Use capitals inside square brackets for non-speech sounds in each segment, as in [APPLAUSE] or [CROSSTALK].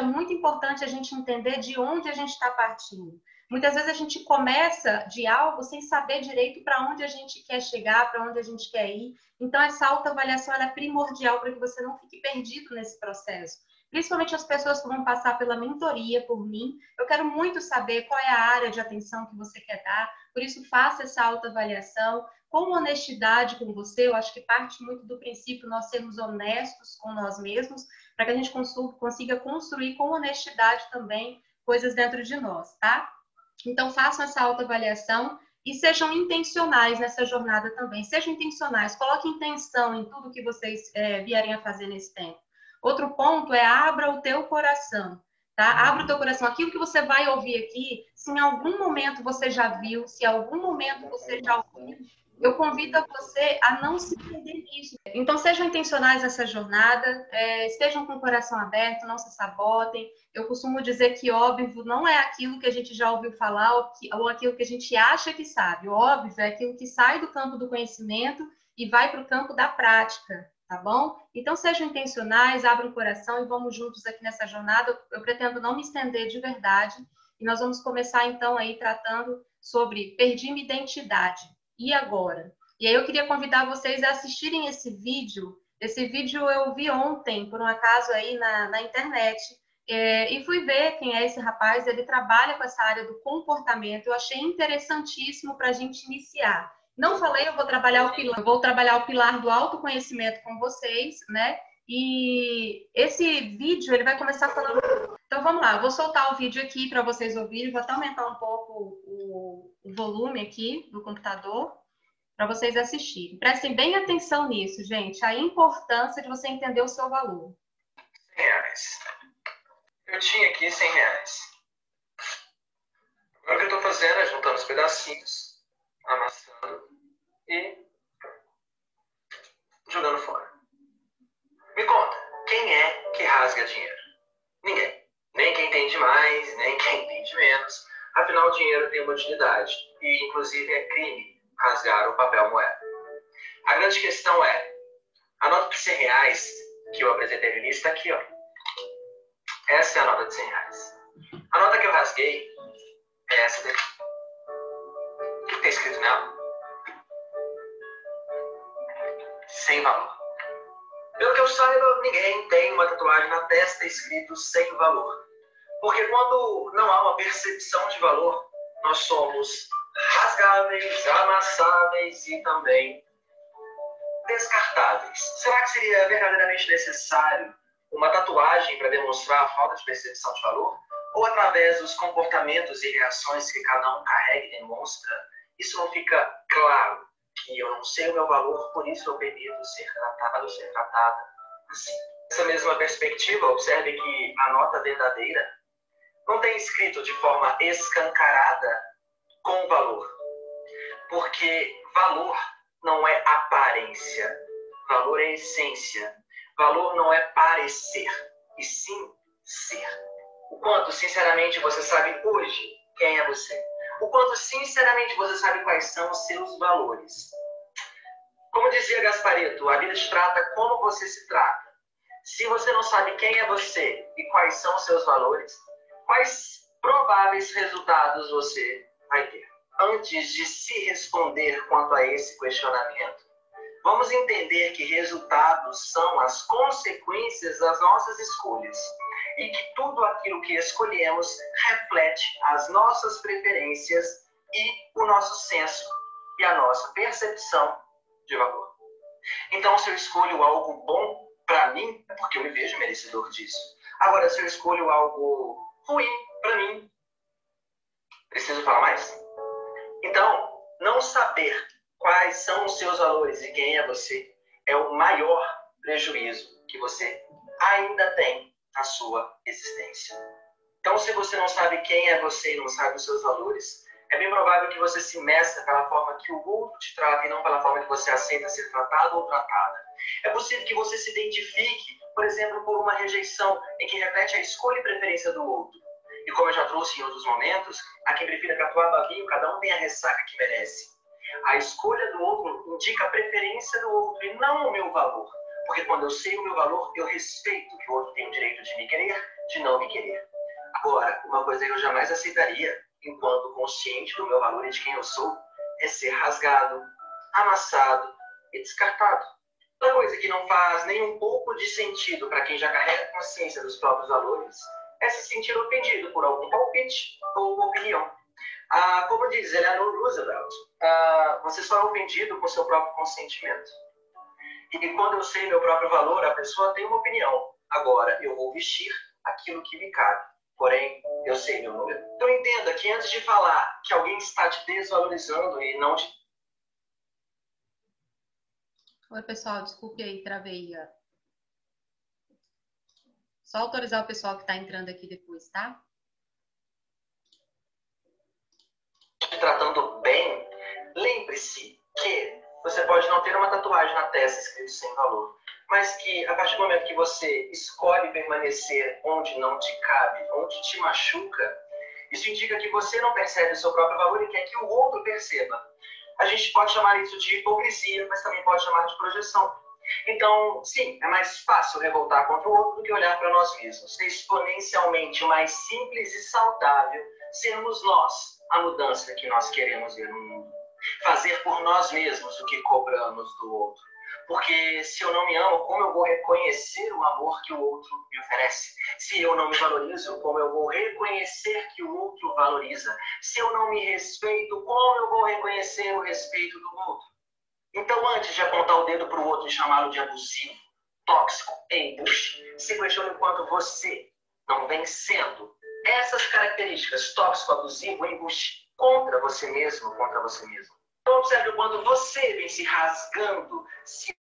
É muito importante a gente entender de onde a gente está partindo. Muitas vezes a gente começa de algo sem saber direito para onde a gente quer chegar, para onde a gente quer ir. Então, essa autoavaliação é primordial para que você não fique perdido nesse processo. Principalmente as pessoas que vão passar pela mentoria por mim. Eu quero muito saber qual é a área de atenção que você quer dar. Por isso, faça essa autoavaliação com honestidade com você. Eu acho que parte muito do princípio nós sermos honestos com nós mesmos, para que a gente consiga construir com honestidade também coisas dentro de nós, tá? Então, façam essa autoavaliação e sejam intencionais nessa jornada também. Sejam intencionais, coloquem intenção em tudo que vocês é, vierem a fazer nesse tempo. Outro ponto é abra o teu coração, tá? Abra o teu coração. Aquilo que você vai ouvir aqui, se em algum momento você já viu, se em algum momento você já ouviu, eu convido a você a não se perder nisso. Então, sejam intencionais nessa jornada, é, estejam com o coração aberto, não se sabotem. Eu costumo dizer que óbvio não é aquilo que a gente já ouviu falar ou, que, ou aquilo que a gente acha que sabe. O óbvio é aquilo que sai do campo do conhecimento e vai para o campo da prática, tá bom? Então, sejam intencionais, abram o coração e vamos juntos aqui nessa jornada. Eu pretendo não me estender de verdade e nós vamos começar, então, aí tratando sobre perdi minha identidade e agora? E aí eu queria convidar vocês a assistirem esse vídeo. Esse vídeo eu vi ontem, por um acaso, aí na, na internet. É, e fui ver quem é esse rapaz. Ele trabalha com essa área do comportamento. Eu achei interessantíssimo para a gente iniciar. Não falei, eu vou trabalhar o pilar, vou trabalhar o pilar do autoconhecimento com vocês, né? E esse vídeo ele vai começar falando. Então vamos lá, eu vou soltar o vídeo aqui para vocês ouvirem. Vou até aumentar um pouco o, volume aqui do computador para vocês assistirem. Prestem bem atenção nisso, gente, a importância de você entender o seu valor. 100 reais. Eu tinha aqui 100 reais. Agora o que eu estou fazendo é juntando os pedacinhos, amassando e jogando fora. Me conta, quem é que rasga dinheiro? Ninguém. Nem quem tem demais, nem quem tem de menos. Afinal, o dinheiro tem uma utilidade e, inclusive, é crime rasgar o papel moeda. A grande questão é: a nota de 100 reais que eu apresentei no início está aqui, ó. Essa é a nota de 100 reais. A nota que eu rasguei é essa daqui. O que está escrito nela? Sem valor. Pelo que eu saiba, ninguém tem uma tatuagem na testa escrito sem valor. Porque quando não há uma percepção de valor, nós somos rasgáveis, amassáveis e também descartáveis. Será que seria verdadeiramente necessário uma tatuagem para demonstrar a falta de percepção de valor? Ou através dos comportamentos e reações que cada um carrega e demonstra, isso não fica claro que eu não sei o meu valor, por isso eu permito ser tratado, ser tratada assim. Nessa mesma perspectiva, observe que a nota verdadeira não tem escrito de forma escancarada com valor. Porque valor não é aparência, valor é essência. Valor não é parecer, e sim ser. O quanto, sinceramente, você sabe hoje quem é você. O quanto, sinceramente, você sabe quais são os seus valores. Como dizia Gaspareto, a vida te trata como você se trata. Se você não sabe quem é você e quais são os seus valores, quais prováveis resultados você vai ter? Antes de se responder quanto a esse questionamento, vamos entender que resultados são as consequências das nossas escolhas e que tudo aquilo que escolhemos reflete as nossas preferências e o nosso senso e a nossa percepção de valor. Então, se eu escolho algo bom para mim, é porque eu me vejo merecedor disso. Agora, se eu escolho algo ruim para mim. Preciso falar mais? Então, não saber quais são os seus valores e quem é você é o maior prejuízo que você ainda tem na sua existência. Então, se você não sabe quem é você e não sabe os seus valores, é bem provável que você se meça pela forma que o outro te trata e não pela forma que você aceita ser tratado ou tratada. É possível que você se identifique, por exemplo, por uma rejeição em que reflete a escolha e preferência do outro. E como eu já trouxe em outros momentos, a quem prefira catuar bavinho, cada um tem a ressaca que merece. A escolha do outro indica a preferência do outro e não o meu valor. Porque quando eu sei o meu valor, eu respeito que o outro tem o direito de me querer, de não me querer. Agora, uma coisa que eu jamais aceitaria, enquanto consciente do meu valor e de quem eu sou, é ser rasgado, amassado e descartado. Uma coisa que não faz nem um pouco de sentido para quem já carrega consciência dos próprios valores é se sentir ofendido por algum palpite ou opinião. Ah, como diz Eleanor Roosevelt, ah, você só é ofendido com seu próprio consentimento. E quando eu sei meu próprio valor, a pessoa tem uma opinião. Agora, eu vou vestir aquilo que me cabe. Porém, eu sei meu número. Então entenda que antes de falar que alguém está te desvalorizando e não te Oi, pessoal, desculpe aí, travei. Só autorizar o pessoal que está entrando aqui depois, tá? Tratando bem, lembre-se que você pode não ter uma tatuagem na testa escrito sem valor, mas que a partir do momento que você escolhe permanecer onde não te cabe, onde te machuca, isso indica que você não percebe o seu próprio valor e quer que o outro perceba. A gente pode chamar isso de hipocrisia, mas também pode chamar de projeção. Então, sim, é mais fácil revoltar contra o outro do que olhar para nós mesmos. É exponencialmente mais simples e saudável sermos nós a mudança que nós queremos ver no mundo. Fazer por nós mesmos o que cobramos do outro. Porque se eu não me amo, como eu vou reconhecer o amor que o outro me oferece? Se eu não me valorizo, como eu vou reconhecer que o outro valoriza? Se eu não me respeito, como eu vou reconhecer o respeito do outro? Então, antes de apontar o dedo para o outro e chamá-lo de abusivo, tóxico, embuste, se questione quanto você não vem sendo essas características, tóxico, abusivo, embuste, contra você mesmo, contra você mesmo. Então, observe quando você vem se rasgando, se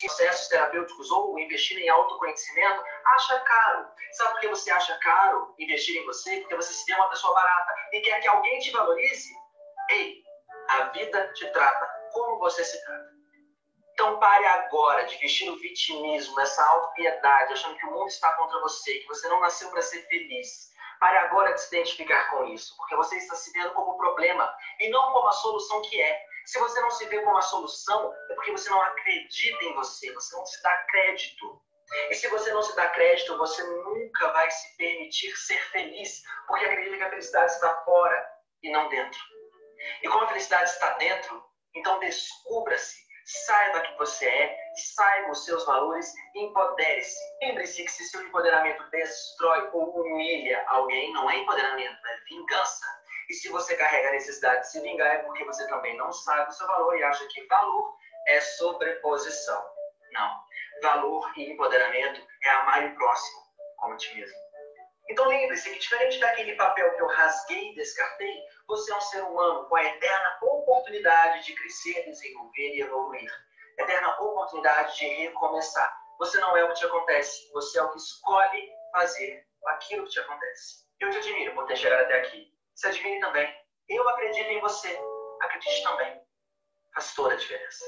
processos terapêuticos ou investir em autoconhecimento, acha caro. Sabe por que você acha caro investir em você? Porque você se tem uma pessoa barata e quer que alguém te valorize? Ei, a vida te trata como você se trata. Então pare agora de vestir o vitimismo, essa autopiedade, achando que o mundo está contra você, que você não nasceu para ser feliz. Pare agora de se identificar com isso, porque você está se vendo como problema e não como a solução que é. Se você não se vê como a solução, é porque você não acredita em você, você não se dá crédito. E se você não se dá crédito, você nunca vai se permitir ser feliz, porque acredita que a felicidade está fora e não dentro. E como a felicidade está dentro, então descubra-se, saiba que você é, saiba os seus valores empodere-se. Lembre-se que se seu empoderamento destrói ou humilha alguém, não é empoderamento, é vingança. E se você carrega a necessidade de se vingar, é porque você também não sabe o seu valor e acha que valor é sobreposição. Não. Valor e empoderamento é amar o próximo como ti mesmo. Então lembre-se que, diferente daquele papel que eu rasguei e descartei, você é um ser humano com a eterna oportunidade de crescer, desenvolver e evoluir. Eterna oportunidade de recomeçar. Você não é o que te acontece, você é o que escolhe fazer aquilo que te acontece. Eu te admiro por ter chegado até aqui se admire também. Eu acredito em você. Acredite também. Faz toda a diferença.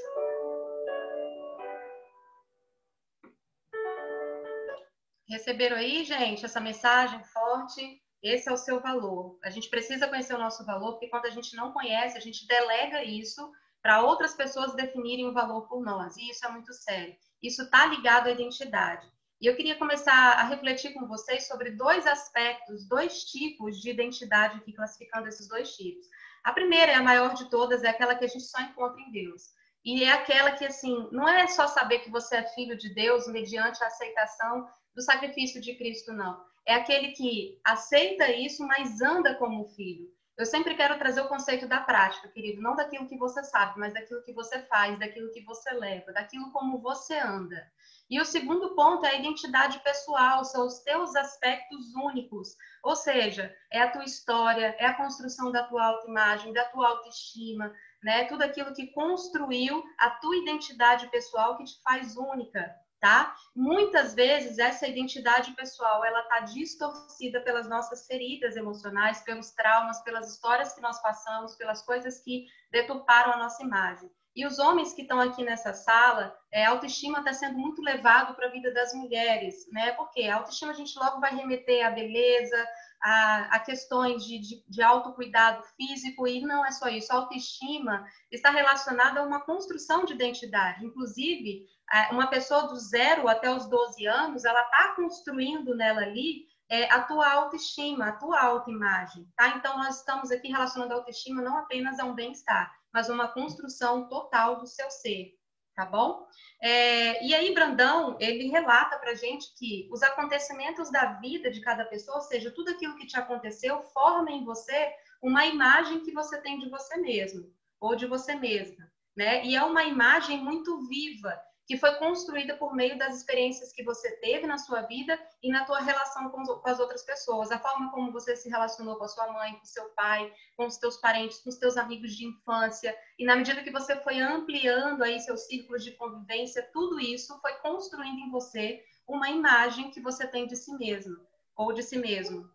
Receberam aí, gente, essa mensagem forte? Esse é o seu valor. A gente precisa conhecer o nosso valor, porque quando a gente não conhece, a gente delega isso para outras pessoas definirem o valor por nós. E isso é muito sério. Isso está ligado à identidade. E eu queria começar a refletir com vocês sobre dois aspectos, dois tipos de identidade aqui, classificando esses dois tipos. A primeira, é a maior de todas, é aquela que a gente só encontra em Deus. E é aquela que, assim, não é só saber que você é filho de Deus mediante a aceitação do sacrifício de Cristo, não. É aquele que aceita isso, mas anda como filho. Eu sempre quero trazer o conceito da prática, querido, não daquilo que você sabe, mas daquilo que você faz, daquilo que você leva, daquilo como você anda. E o segundo ponto é a identidade pessoal, são os teus aspectos únicos. Ou seja, é a tua história, é a construção da tua autoimagem, da tua autoestima, né? Tudo aquilo que construiu a tua identidade pessoal que te faz única, tá? Muitas vezes essa identidade pessoal, ela tá distorcida pelas nossas feridas emocionais, pelos traumas, pelas histórias que nós passamos, pelas coisas que deturparam a nossa imagem. E os homens que estão aqui nessa sala, é, a autoestima está sendo muito levado para a vida das mulheres, né? Porque a autoestima a gente logo vai remeter à beleza, a, a questões de, de, de autocuidado físico, e não é só isso, a autoestima está relacionada a uma construção de identidade. Inclusive, uma pessoa do zero até os 12 anos, ela está construindo nela ali é, a tua autoestima, a tua autoimagem, tá? Então, nós estamos aqui relacionando a autoestima não apenas a um bem-estar, mas uma construção total do seu ser, tá bom? É, e aí, Brandão, ele relata pra gente que os acontecimentos da vida de cada pessoa, ou seja, tudo aquilo que te aconteceu, forma em você uma imagem que você tem de você mesmo, ou de você mesma, né? E é uma imagem muito viva, que foi construída por meio das experiências que você teve na sua vida e na tua relação com, com, as outras pessoas, a forma como você se relacionou com a sua mãe, com seu pai, com os teus parentes, com os teus amigos de infância, e na medida que você foi ampliando aí seus círculos de convivência, tudo isso foi construindo em você uma imagem que você tem de si mesmo ou de si mesmo.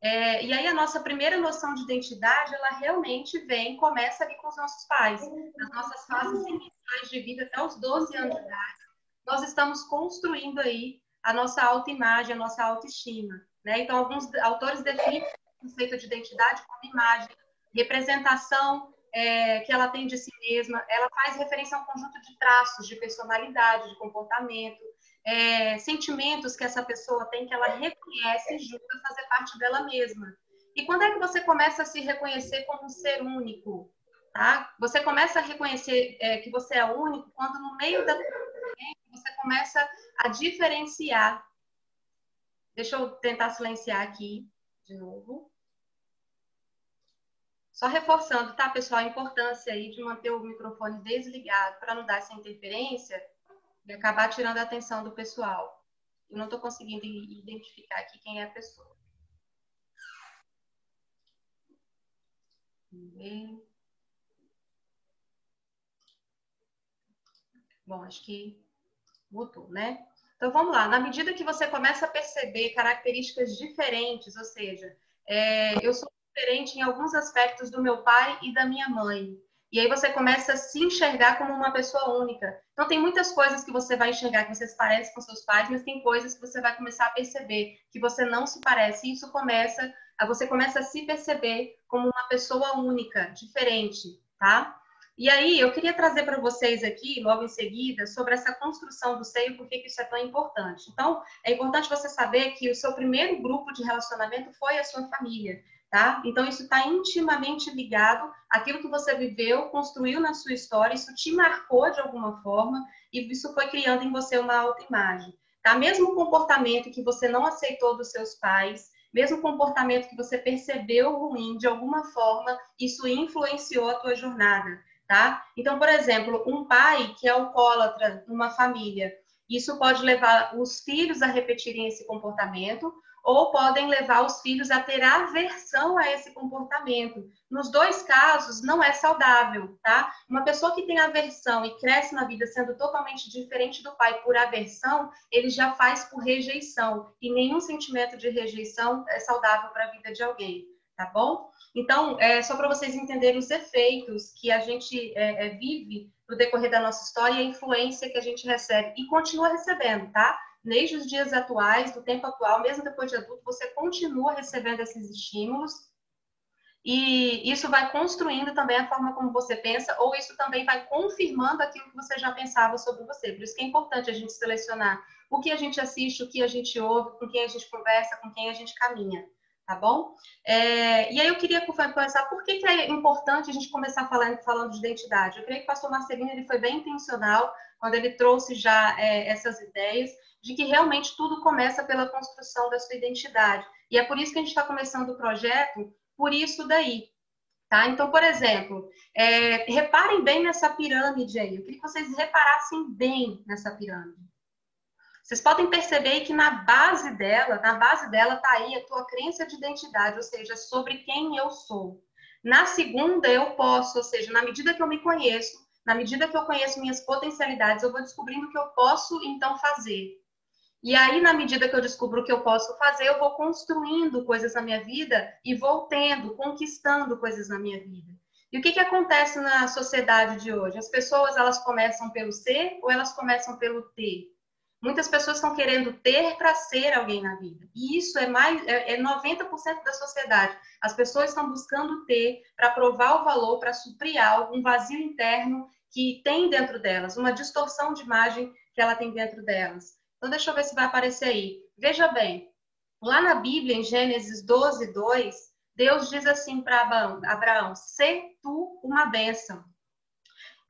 É, e aí a nossa primeira noção de identidade, ela realmente vem, começa ali com os nossos pais, nas nossas fases iniciais de vida, até os 12 anos de idade, nós estamos construindo aí a nossa autoimagem, a nossa autoestima. Né? Então, alguns autores definem o conceito de identidade como imagem, representação é, que ela tem de si mesma, ela faz referência a um conjunto de traços de personalidade, de comportamento, é, sentimentos que essa pessoa tem que ela reconhece e julga fazer parte dela mesma. E quando é que você começa a se reconhecer como um ser único? Tá? Você começa a reconhecer é, que você é único quando no meio da você começa a diferenciar. Deixa eu tentar silenciar aqui de novo. Só reforçando, tá, pessoal, a importância aí de manter o microfone desligado para não dar essa interferência e acabar tirando a atenção do pessoal. Eu não estou conseguindo identificar aqui quem é a pessoa. Bom, acho que mutou, né? Então vamos lá. Na medida que você começa a perceber características diferentes, ou seja, é, eu sou diferente em alguns aspectos do meu pai e da minha mãe. E aí você começa a se enxergar como uma pessoa única. Então tem muitas coisas que você vai enxergar que você se parece com seus pais, mas tem coisas que você vai começar a perceber que você não se parece. E isso começa, a você começa a se perceber como uma pessoa única, diferente, tá? E aí eu queria trazer para vocês aqui, logo em seguida, sobre essa construção do seio, por que isso é tão importante. Então, é importante você saber que o seu primeiro grupo de relacionamento foi a sua família tá? Então, isso está intimamente ligado àquilo que você viveu, construiu na sua história, isso te marcou de alguma forma e isso foi criando em você uma autoimagem, tá? Mesmo comportamento que você não aceitou dos seus pais, mesmo comportamento que você percebeu ruim, de alguma forma, isso influenciou a tua jornada, tá? Então, por exemplo, um pai que é alcoólatra numa família, isso pode levar os filhos a repetirem esse comportamento, ou podem levar os filhos a ter aversão a esse comportamento. Nos dois casos, não é saudável, tá? Uma pessoa que tem aversão e cresce na vida sendo totalmente diferente do pai por aversão, ele já faz por rejeição. E nenhum sentimento de rejeição é saudável para a vida de alguém, tá bom? Então, é só para vocês entenderem os efeitos que a gente é, é, vive no decorrer da nossa história e a influência que a gente recebe e continua recebendo, tá? desde os dias atuais, do tempo atual, mesmo depois de adulto, você continua recebendo esses estímulos e isso vai construindo também a forma como você pensa, ou isso também vai confirmando aquilo que você já pensava sobre você. Por isso que é importante a gente selecionar o que a gente assiste, o que a gente ouve, com quem a gente conversa, com quem a gente caminha, tá bom? É, e aí eu queria começar, por que, que é importante a gente começar falando, falando de identidade? Eu creio que o pastor Marcelino ele foi bem intencional quando ele trouxe já é, essas ideias, de que realmente tudo começa pela construção da sua identidade. E é por isso que a gente está começando o projeto, por isso daí. Tá? Então, por exemplo, é, reparem bem nessa pirâmide aí. Eu queria que vocês reparassem bem nessa pirâmide. Vocês podem perceber que na base dela, na base dela está aí a tua crença de identidade, ou seja, sobre quem eu sou. Na segunda, eu posso, ou seja, na medida que eu me conheço, na medida que eu conheço minhas potencialidades, eu vou descobrindo o que eu posso então fazer. E aí, na medida que eu descubro o que eu posso fazer, eu vou construindo coisas na minha vida e vou tendo, conquistando coisas na minha vida. E o que, que acontece na sociedade de hoje? As pessoas, elas começam pelo ser ou elas começam pelo ter? Muitas pessoas estão querendo ter para ser alguém na vida. E isso é mais é, é 90% da sociedade. As pessoas estão buscando ter para provar o valor, para suprir algo, um vazio interno que tem dentro delas, uma distorção de imagem que ela tem dentro delas. Então deixa eu ver se vai aparecer aí. Veja bem, lá na Bíblia, em Gênesis 12, 2, Deus diz assim para Abraão, Abraão: "Se tu uma bênção".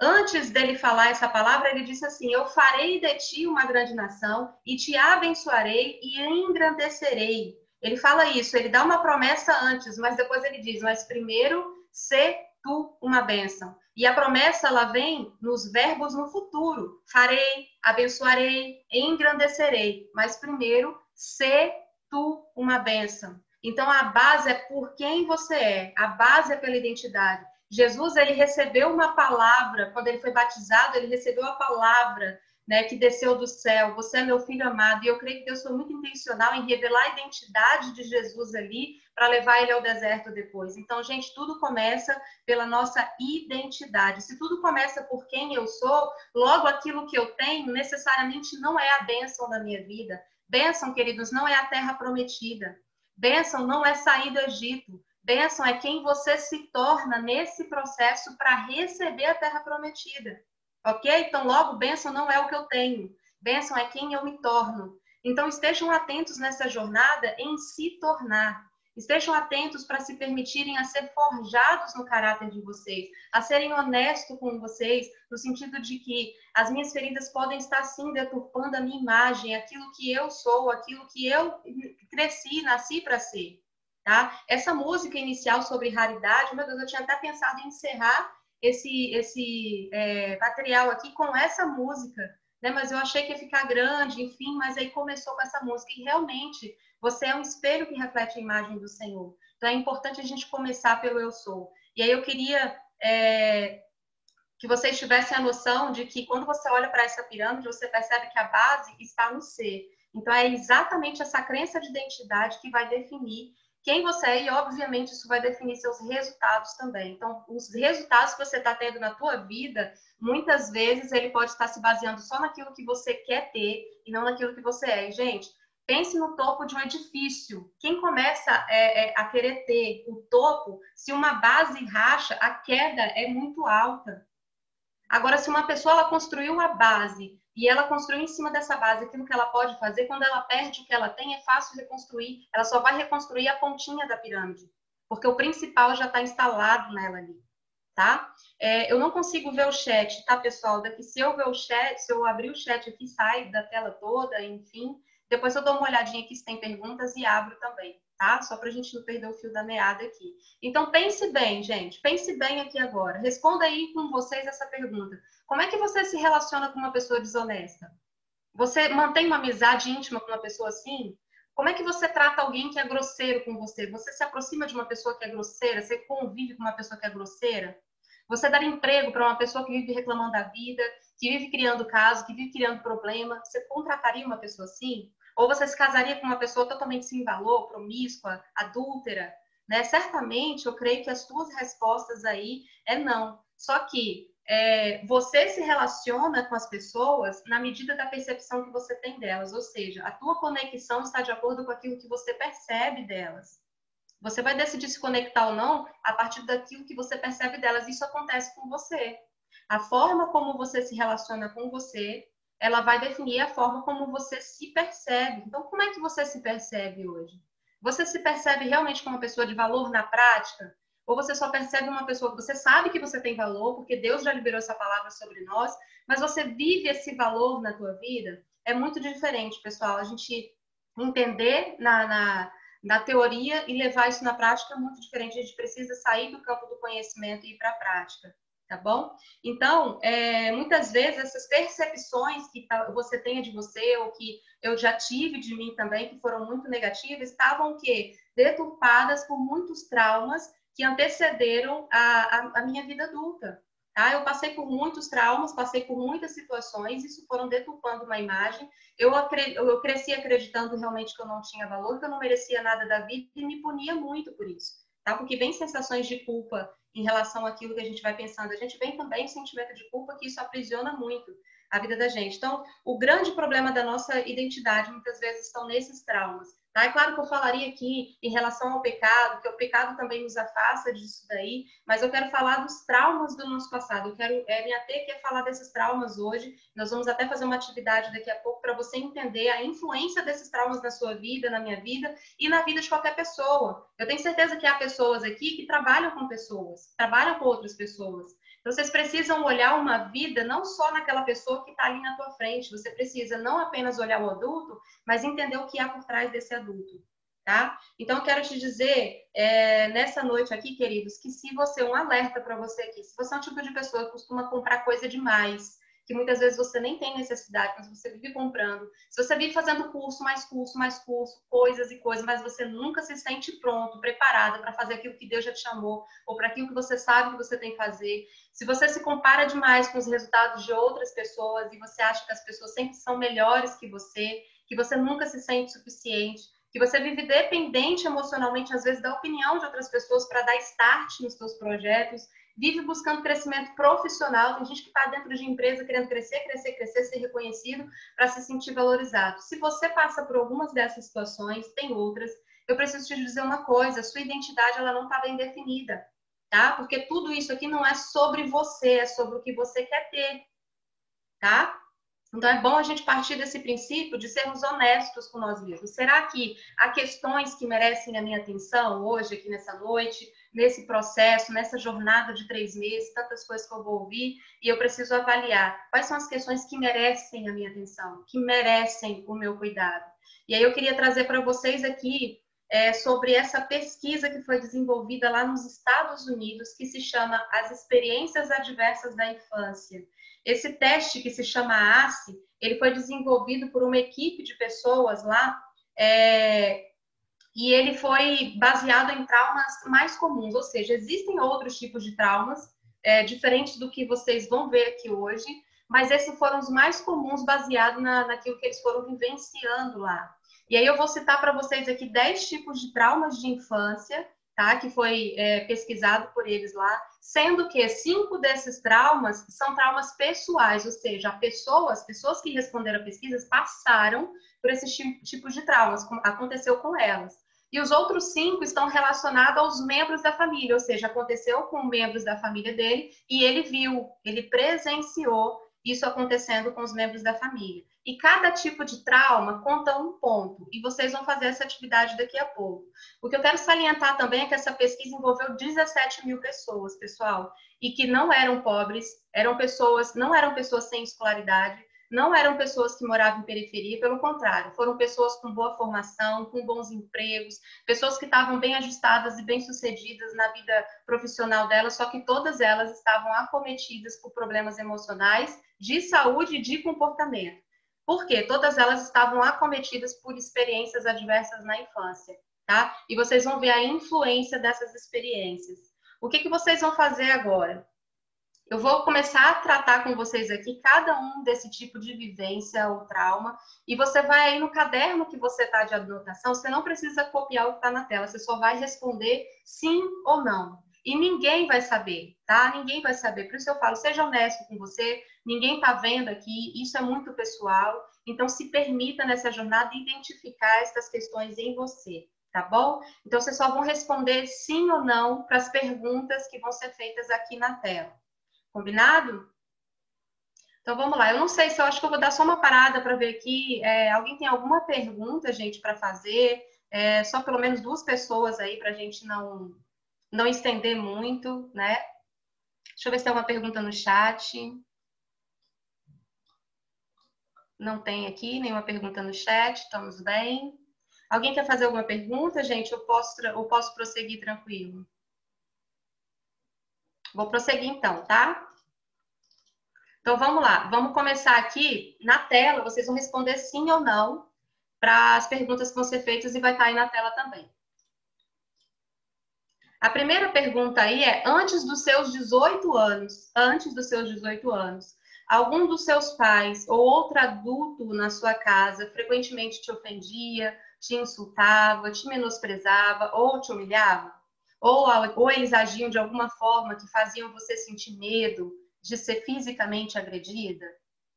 Antes dele falar essa palavra, ele disse assim: Eu farei de ti uma grande nação e te abençoarei e engrandecerei. Ele fala isso, ele dá uma promessa antes, mas depois ele diz: Mas primeiro, se tu uma bênção. E a promessa ela vem nos verbos no futuro: farei, abençoarei, engrandecerei. Mas primeiro, se tu uma bênção. Então a base é por quem você é, a base é pela identidade. Jesus ele recebeu uma palavra quando ele foi batizado, ele recebeu a palavra, né, que desceu do céu. Você é meu filho amado. E eu creio que Deus foi muito intencional em revelar a identidade de Jesus ali para levar ele ao deserto depois. Então, gente, tudo começa pela nossa identidade. Se tudo começa por quem eu sou, logo aquilo que eu tenho necessariamente não é a bênção da minha vida. Bênção, queridos, não é a terra prometida. Bênção não é sair do Egito. Bênção é quem você se torna nesse processo para receber a terra prometida. Ok? Então, logo, bênção não é o que eu tenho. Bênção é quem eu me torno. Então, estejam atentos nessa jornada em se tornar. Estejam atentos para se permitirem a ser forjados no caráter de vocês, a serem honestos com vocês, no sentido de que as minhas feridas podem estar sim deturpando a minha imagem, aquilo que eu sou, aquilo que eu cresci, nasci para ser. Tá? Essa música inicial sobre raridade, meu Deus, eu tinha até pensado em encerrar esse, esse é, material aqui com essa música, né? Mas eu achei que ia ficar grande, enfim, mas aí começou com essa música. E realmente, você é um espelho que reflete a imagem do Senhor. Então é importante a gente começar pelo eu sou. E aí eu queria é, que vocês tivessem a noção de que quando você olha para essa pirâmide, você percebe que a base está no ser. Então é exatamente essa crença de identidade que vai definir quem você é e, obviamente, isso vai definir seus resultados também. Então, os resultados que você está tendo na tua vida, muitas vezes ele pode estar se baseando só naquilo que você quer ter e não naquilo que você é. E, gente, pense no topo de um edifício. Quem começa é, é, a querer ter o topo, se uma base racha, a queda é muito alta. Agora, se uma pessoa ela construiu a base e ela construiu em cima dessa base aquilo que ela pode fazer. Quando ela perde o que ela tem, é fácil reconstruir. Ela só vai reconstruir a pontinha da pirâmide, porque o principal já está instalado nela ali, tá? É, eu não consigo ver o chat, tá, pessoal? Daqui, se eu ver o chat, se eu abrir o chat aqui, sai da tela toda, enfim. Depois eu dou uma olhadinha aqui se tem perguntas e abro também, tá? Só para a gente não perder o fio da meada aqui. Então, pense bem, gente. Pense bem aqui agora. Responda aí com vocês essa pergunta. Como é que você se relaciona com uma pessoa desonesta? Você mantém uma amizade íntima com uma pessoa assim? Como é que você trata alguém que é grosseiro com você? Você se aproxima de uma pessoa que é grosseira? Você convive com uma pessoa que é grosseira? Você dar emprego para uma pessoa que vive reclamando da vida, que vive criando caso, que vive criando problema? Você contrataria uma pessoa assim? Ou você se casaria com uma pessoa totalmente sem valor, promíscua, adúltera? Né? Certamente, eu creio que as suas respostas aí é não. Só que é, você se relaciona com as pessoas na medida da percepção que você tem delas, ou seja, a tua conexão está de acordo com aquilo que você percebe delas. Você vai decidir se conectar ou não a partir daquilo que você percebe delas. Isso acontece com você. A forma como você se relaciona com você, ela vai definir a forma como você se percebe. Então, como é que você se percebe hoje? Você se percebe realmente como uma pessoa de valor na prática? ou você só percebe uma pessoa que você sabe que você tem valor, porque Deus já liberou essa palavra sobre nós, mas você vive esse valor na tua vida, é muito diferente, pessoal. A gente entender na, na, na teoria e levar isso na prática é muito diferente. A gente precisa sair do campo do conhecimento e ir para a prática, tá bom? Então, é, muitas vezes essas percepções que tá, você tenha de você ou que eu já tive de mim também, que foram muito negativas, estavam o quê? Deturpadas por muitos traumas que antecederam a, a, a minha vida adulta. Tá? Eu passei por muitos traumas, passei por muitas situações, isso foram deturpando uma imagem. Eu, eu cresci acreditando realmente que eu não tinha valor, que eu não merecia nada da vida e me punia muito por isso. Tá? Porque vem sensações de culpa em relação àquilo que a gente vai pensando. A gente vem também o sentimento de culpa que isso aprisiona muito a vida da gente. Então, o grande problema da nossa identidade muitas vezes estão nesses traumas. É claro que eu falaria aqui em relação ao pecado, que o pecado também nos afasta disso daí, mas eu quero falar dos traumas do nosso passado. Eu quero é, me ater aqui a falar desses traumas hoje. Nós vamos até fazer uma atividade daqui a pouco para você entender a influência desses traumas na sua vida, na minha vida e na vida de qualquer pessoa. Eu tenho certeza que há pessoas aqui que trabalham com pessoas, trabalham com outras pessoas. Então, vocês precisam olhar uma vida não só naquela pessoa que está ali na tua frente. Você precisa não apenas olhar o adulto, mas entender o que há por trás desse adulto. Tá? Então, quero te dizer é, nessa noite aqui, queridos, que se você, um alerta para você aqui, se você é um tipo de pessoa que costuma comprar coisa demais, que muitas vezes você nem tem necessidade, mas você vive comprando. Se você vive fazendo curso, mais curso, mais curso, coisas e coisas, mas você nunca se sente pronto, preparado para fazer aquilo que Deus já te chamou, ou para aquilo que você sabe que você tem que fazer. Se você se compara demais com os resultados de outras pessoas e você acha que as pessoas sempre são melhores que você, que você nunca se sente suficiente, que você vive dependente emocionalmente, às vezes, da opinião de outras pessoas para dar start nos seus projetos, vive buscando crescimento profissional. Tem gente que está dentro de empresa querendo crescer, crescer, crescer, ser reconhecido para se sentir valorizado. Se você passa por algumas dessas situações, tem outras. Eu preciso te dizer uma coisa: sua identidade ela não está bem definida, tá? Porque tudo isso aqui não é sobre você, é sobre o que você quer ter, tá? Então é bom a gente partir desse princípio de sermos honestos com nós mesmos. Será que há questões que merecem a minha atenção hoje, aqui nessa noite? Nesse processo, nessa jornada de três meses, tantas coisas que eu vou ouvir, e eu preciso avaliar quais são as questões que merecem a minha atenção, que merecem o meu cuidado. E aí eu queria trazer para vocês aqui é, sobre essa pesquisa que foi desenvolvida lá nos Estados Unidos, que se chama As Experiências Adversas da Infância. Esse teste, que se chama ACE, ele foi desenvolvido por uma equipe de pessoas lá é, e ele foi baseado em traumas mais comuns, ou seja, existem outros tipos de traumas, é, diferentes do que vocês vão ver aqui hoje, mas esses foram os mais comuns baseado na, naquilo que eles foram vivenciando lá. E aí eu vou citar para vocês aqui 10 tipos de traumas de infância, tá? Que foi é, pesquisado por eles lá, sendo que cinco desses traumas são traumas pessoais, ou seja, pessoas, pessoas que responderam a pesquisas passaram por esses tipos de traumas, aconteceu com elas. E os outros cinco estão relacionados aos membros da família, ou seja, aconteceu com membros da família dele e ele viu, ele presenciou isso acontecendo com os membros da família. E cada tipo de trauma conta um ponto, e vocês vão fazer essa atividade daqui a pouco. O que eu quero salientar também é que essa pesquisa envolveu 17 mil pessoas, pessoal, e que não eram pobres, eram pessoas, não eram pessoas sem escolaridade, não eram pessoas que moravam em periferia, pelo contrário, foram pessoas com boa formação, com bons empregos, pessoas que estavam bem ajustadas e bem sucedidas na vida profissional delas, só que todas elas estavam acometidas por problemas emocionais, de saúde e de comportamento. Por quê? Todas elas estavam acometidas por experiências adversas na infância, tá? E vocês vão ver a influência dessas experiências. O que, que vocês vão fazer agora? Eu vou começar a tratar com vocês aqui cada um desse tipo de vivência ou trauma, e você vai aí no caderno que você está de anotação, você não precisa copiar o que está na tela, você só vai responder sim ou não. E ninguém vai saber, tá? Ninguém vai saber. Por isso eu falo, seja honesto com você, ninguém está vendo aqui, isso é muito pessoal, então se permita nessa jornada identificar essas questões em você, tá bom? Então vocês só vão responder sim ou não para as perguntas que vão ser feitas aqui na tela. Combinado? Então vamos lá. Eu não sei se eu acho que eu vou dar só uma parada para ver aqui. É, alguém tem alguma pergunta, gente, para fazer? É, só pelo menos duas pessoas aí para a gente não, não estender muito, né? Deixa eu ver se tem alguma pergunta no chat. Não tem aqui nenhuma pergunta no chat, estamos bem. Alguém quer fazer alguma pergunta, gente? Eu posso, eu posso prosseguir tranquilo. Vou prosseguir então, tá? Então vamos lá, vamos começar aqui na tela, vocês vão responder sim ou não para as perguntas que vão ser feitas e vai estar aí na tela também. A primeira pergunta aí é: antes dos seus 18 anos, antes dos seus 18 anos, algum dos seus pais ou outro adulto na sua casa frequentemente te ofendia, te insultava, te menosprezava ou te humilhava? ou, ou eles agiam de alguma forma que faziam você sentir medo de ser fisicamente agredida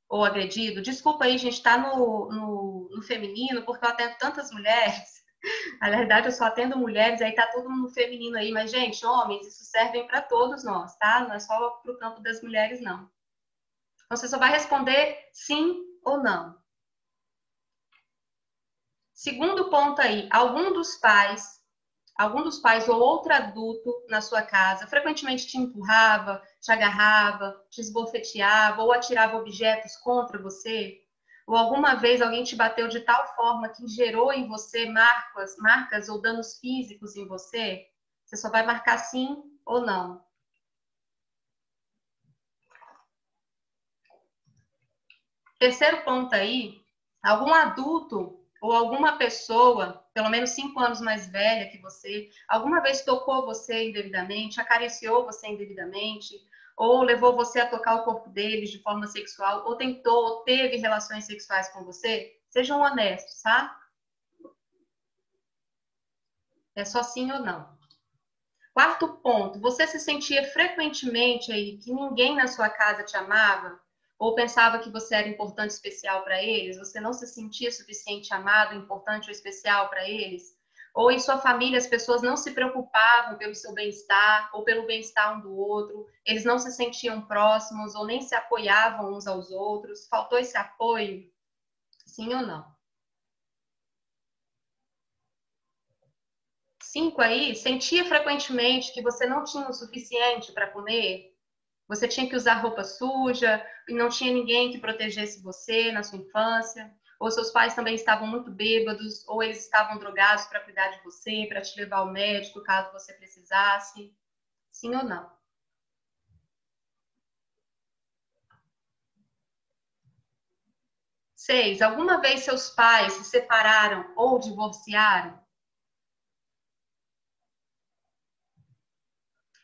ou agredido. Desculpa aí, gente, está no, no, no, feminino, porque eu atendo tantas mulheres. [LAUGHS] Na verdade, eu só atendo mulheres, aí tá todo mundo feminino aí, mas, gente, homens, isso serve para todos nós, tá? Não é só para o campo das mulheres, não. Você só vai responder sim ou não. Segundo ponto aí, algum dos pais algum dos pais ou outro adulto na sua casa frequentemente te empurrava, te agarrava, te esbofeteava ou atirava objetos contra você? Ou alguma vez alguém te bateu de tal forma que gerou em você marcas, marcas ou danos físicos em você? Você só vai marcar sim ou não. Terceiro ponto aí, algum adulto ou alguma pessoa, pelo menos cinco anos mais velha que você, alguma vez tocou você indevidamente, acariciou você indevidamente, ou levou você a tocar o corpo deles de forma sexual, ou tentou, ou teve relações sexuais com você, sejam honestos, tá? É só sim ou não. Quarto ponto, você se sentia frequentemente aí que ninguém na sua casa te amava? Ou pensava que você era importante, especial para eles, você não se sentia suficiente amado, importante ou especial para eles, ou em sua família as pessoas não se preocupavam pelo seu bem-estar ou pelo bem-estar um do outro, eles não se sentiam próximos ou nem se apoiavam uns aos outros, faltou esse apoio? Sim ou não? Cinco aí, sentia frequentemente que você não tinha o suficiente para comer, você tinha que usar roupa suja e não tinha ninguém que protegesse você na sua infância. Ou seus pais também estavam muito bêbados, ou eles estavam drogados para cuidar de você, para te levar ao médico caso você precisasse. Sim ou não? Seis, alguma vez seus pais se separaram ou divorciaram?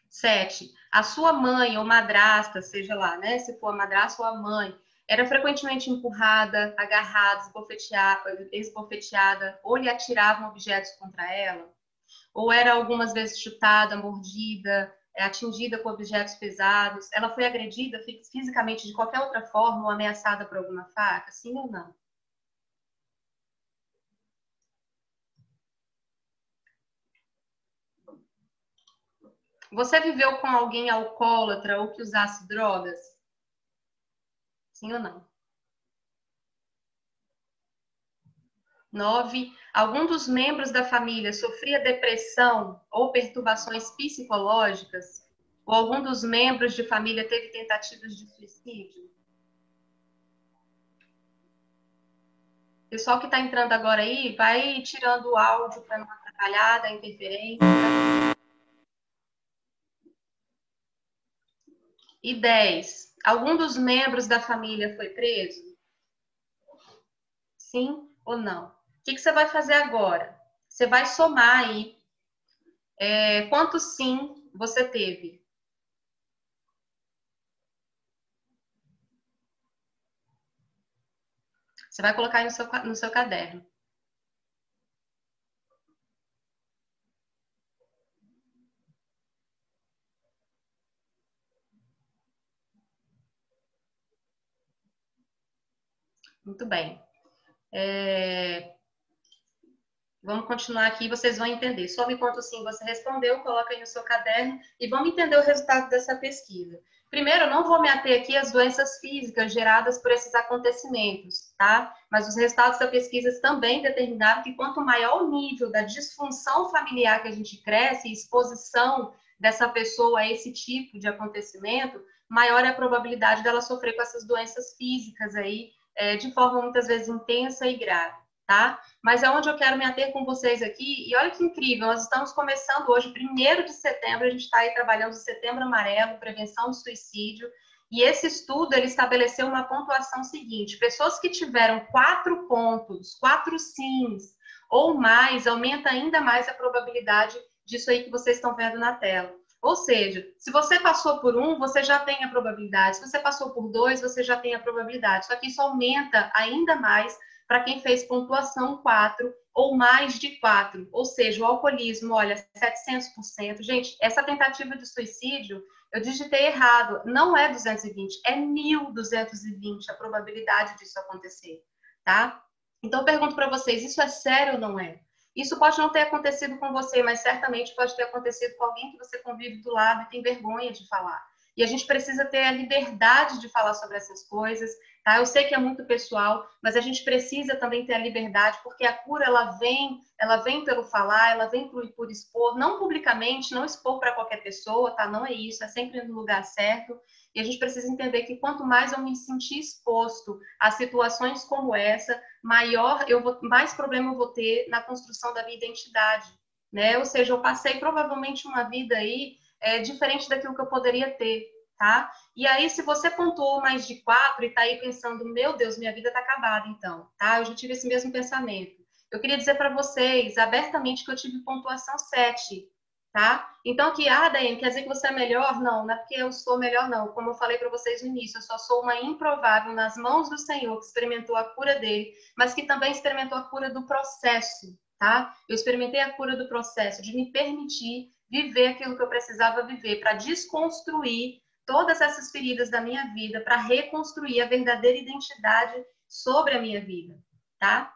Sete, a sua mãe ou madrasta, seja lá, né? Se for a madrasta ou a mãe, era frequentemente empurrada, agarrada, esbofeteada, ou lhe atiravam objetos contra ela? Ou era algumas vezes chutada, mordida, é, atingida com objetos pesados? Ela foi agredida fisicamente de qualquer outra forma ou ameaçada por alguma faca? Sim ou não? Você viveu com alguém alcoólatra ou que usasse drogas? Sim ou não? Nove. Algum dos membros da família sofria depressão ou perturbações psicológicas? Ou algum dos membros de família teve tentativas de suicídio? Pessoal que está entrando agora aí, vai tirando o áudio para não atrapalhar da interferência. E 10. Algum dos membros da família foi preso? Sim ou não? O que, que você vai fazer agora? Você vai somar aí é, quantos sim você teve. Você vai colocar no seu, no seu caderno. Muito bem. É... Vamos continuar aqui, vocês vão entender. Só me conta sim, você respondeu, coloca aí no seu caderno e vamos entender o resultado dessa pesquisa. Primeiro, eu não vou me ater aqui às doenças físicas geradas por esses acontecimentos, tá? Mas os resultados da pesquisa também determinaram que quanto maior o nível da disfunção familiar que a gente cresce, exposição dessa pessoa a esse tipo de acontecimento, maior é a probabilidade dela sofrer com essas doenças físicas aí é, de forma muitas vezes intensa e grave, tá? Mas é onde eu quero me ater com vocês aqui. E olha que incrível, nós estamos começando hoje, primeiro de setembro, a gente está aí trabalhando o Setembro Amarelo, prevenção do suicídio. E esse estudo ele estabeleceu uma pontuação seguinte: pessoas que tiveram quatro pontos, quatro sims ou mais, aumenta ainda mais a probabilidade disso aí que vocês estão vendo na tela. Ou seja, se você passou por um, você já tem a probabilidade. Se você passou por dois, você já tem a probabilidade. Só que isso aumenta ainda mais para quem fez pontuação 4 ou mais de 4. Ou seja, o alcoolismo, olha, 700%. Gente, essa tentativa de suicídio, eu digitei errado. Não é 220, é 1220 a probabilidade disso acontecer, tá? Então, eu pergunto para vocês, isso é sério ou não é? Isso pode não ter acontecido com você, mas certamente pode ter acontecido com alguém que você convive do lado e tem vergonha de falar. E a gente precisa ter a liberdade de falar sobre essas coisas, tá? Eu sei que é muito pessoal, mas a gente precisa também ter a liberdade, porque a cura ela vem, ela vem pelo falar, ela vem por, por expor, não publicamente, não expor para qualquer pessoa, tá? Não é isso, é sempre no lugar certo. E a gente precisa entender que quanto mais eu me sentir exposto a situações como essa, maior eu vou, mais problema eu vou ter na construção da minha identidade, né? Ou seja, eu passei provavelmente uma vida aí é, diferente daquilo que eu poderia ter, tá? E aí, se você pontuou mais de quatro e tá aí pensando, meu Deus, minha vida tá acabada, então, tá? Eu já tive esse mesmo pensamento. Eu queria dizer para vocês abertamente que eu tive pontuação 7, tá? Então, que, ah, Daiane, quer dizer que você é melhor? Não, não é porque eu sou melhor, não. Como eu falei para vocês no início, eu só sou uma improvável nas mãos do Senhor, que experimentou a cura dele, mas que também experimentou a cura do processo, tá? Eu experimentei a cura do processo, de me permitir viver aquilo que eu precisava viver, para desconstruir todas essas feridas da minha vida, para reconstruir a verdadeira identidade sobre a minha vida, tá?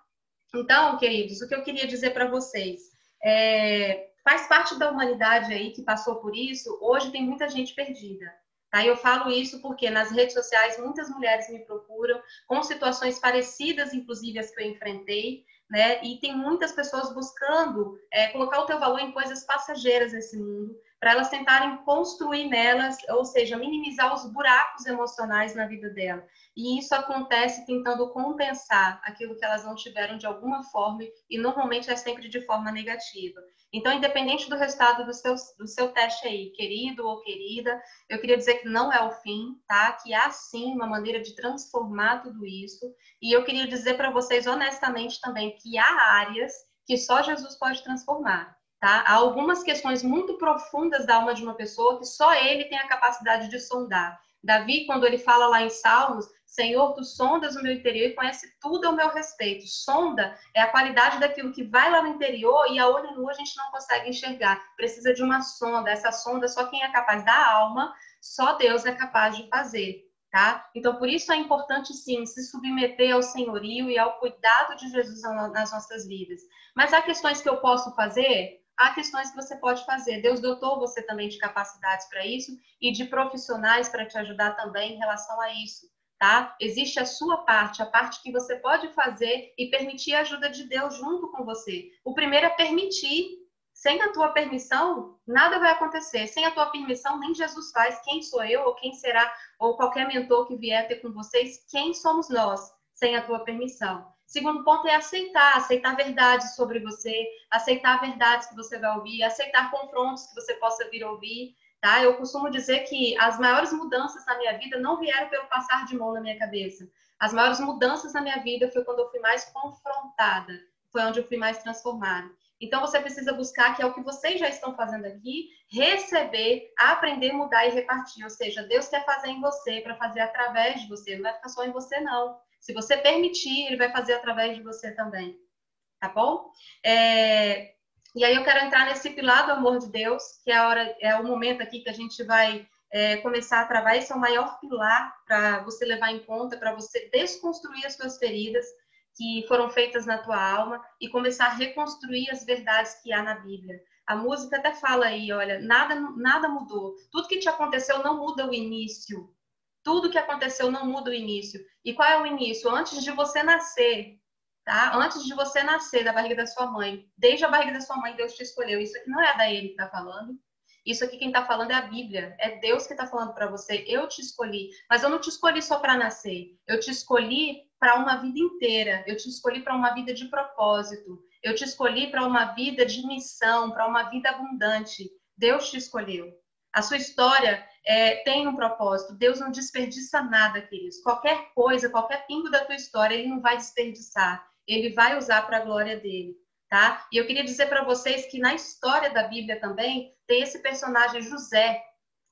Então, queridos, o que eu queria dizer para vocês é, faz parte da humanidade aí que passou por isso. Hoje tem muita gente perdida. Tá? Eu falo isso porque nas redes sociais muitas mulheres me procuram com situações parecidas, inclusive as que eu enfrentei, né? E tem muitas pessoas buscando é, colocar o teu valor em coisas passageiras nesse mundo, para elas tentarem construir nelas, ou seja, minimizar os buracos emocionais na vida dela. E isso acontece tentando compensar aquilo que elas não tiveram de alguma forma, e normalmente é sempre de forma negativa. Então, independente do resultado do seu, do seu teste aí, querido ou querida, eu queria dizer que não é o fim, tá? Que há sim uma maneira de transformar tudo isso. E eu queria dizer para vocês honestamente também que há áreas que só Jesus pode transformar. Tá? Há algumas questões muito profundas da alma de uma pessoa que só ele tem a capacidade de sondar. Davi, quando ele fala lá em Salmos, Senhor, tu sondas o meu interior e conhece tudo ao meu respeito. Sonda é a qualidade daquilo que vai lá no interior e a olho nu a gente não consegue enxergar. Precisa de uma sonda. Essa sonda só quem é capaz da alma, só Deus é capaz de fazer. Tá? Então, por isso é importante sim se submeter ao senhorio e ao cuidado de Jesus nas nossas vidas. Mas há questões que eu posso fazer? Há questões que você pode fazer. Deus dotou você também de capacidades para isso e de profissionais para te ajudar também em relação a isso tá? Existe a sua parte, a parte que você pode fazer e permitir a ajuda de Deus junto com você. O primeiro é permitir. Sem a tua permissão, nada vai acontecer. Sem a tua permissão, nem Jesus faz. Quem sou eu ou quem será ou qualquer mentor que vier ter com vocês, quem somos nós sem a tua permissão? Segundo ponto é aceitar, aceitar verdades sobre você, aceitar verdades que você vai ouvir, aceitar confrontos que você possa vir ouvir, Tá? Eu costumo dizer que as maiores mudanças na minha vida não vieram pelo passar de mão na minha cabeça. As maiores mudanças na minha vida foi quando eu fui mais confrontada, foi onde eu fui mais transformada. Então você precisa buscar, que é o que vocês já estão fazendo aqui, receber, aprender, mudar e repartir. Ou seja, Deus quer fazer em você para fazer através de você, não vai ficar só em você, não. Se você permitir, Ele vai fazer através de você também. Tá bom? É, e aí eu quero entrar nesse pilar do amor de Deus, que é, a hora, é o momento aqui que a gente vai é, começar a travar. Esse é o maior pilar para você levar em conta, para você desconstruir as suas feridas que foram feitas na tua alma e começar a reconstruir as verdades que há na Bíblia. A música até fala aí, olha, nada, nada mudou. Tudo que te aconteceu não muda o início. Tudo que aconteceu não muda o início. E qual é o início? Antes de você nascer, tá? Antes de você nascer da barriga da sua mãe, desde a barriga da sua mãe, Deus te escolheu. Isso aqui não é da ele que está falando. Isso aqui quem está falando é a Bíblia. É Deus que está falando para você. Eu te escolhi, mas eu não te escolhi só para nascer. Eu te escolhi para uma vida inteira. Eu te escolhi para uma vida de propósito. Eu te escolhi para uma vida de missão, para uma vida abundante. Deus te escolheu. A sua história é, tem um propósito. Deus não desperdiça nada, queridos. Qualquer coisa, qualquer pingo da tua história, Ele não vai desperdiçar ele vai usar para a glória dele, tá? E eu queria dizer para vocês que na história da Bíblia também tem esse personagem José.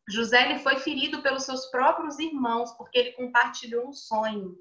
José ele foi ferido pelos seus próprios irmãos porque ele compartilhou um sonho.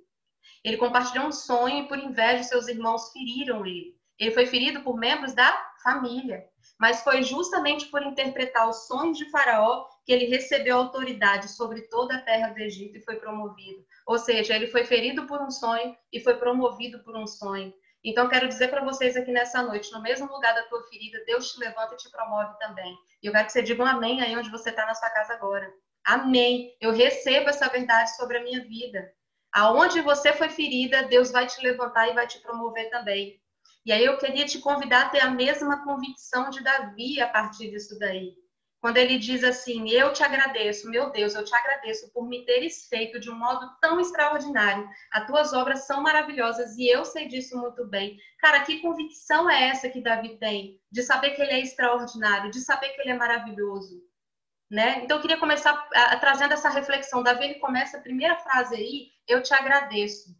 Ele compartilhou um sonho e por inveja seus irmãos feriram ele. Ele foi ferido por membros da família. Mas foi justamente por interpretar os sonhos de Faraó que ele recebeu autoridade sobre toda a terra do Egito e foi promovido. Ou seja, ele foi ferido por um sonho e foi promovido por um sonho. Então, quero dizer para vocês aqui nessa noite, no mesmo lugar da tua ferida, Deus te levanta e te promove também. E eu quero que você diga um amém aí onde você está na sua casa agora. Amém. Eu recebo essa verdade sobre a minha vida. Aonde você foi ferida, Deus vai te levantar e vai te promover também. E aí eu queria te convidar a ter a mesma convicção de Davi a partir disso daí. Quando ele diz assim: Eu te agradeço, meu Deus, eu te agradeço por me teres feito de um modo tão extraordinário. As tuas obras são maravilhosas e eu sei disso muito bem. Cara, que convicção é essa que Davi tem? De saber que ele é extraordinário, de saber que ele é maravilhoso. Né? Então eu queria começar a, a, trazendo essa reflexão. Davi ele começa a primeira frase aí: Eu te agradeço.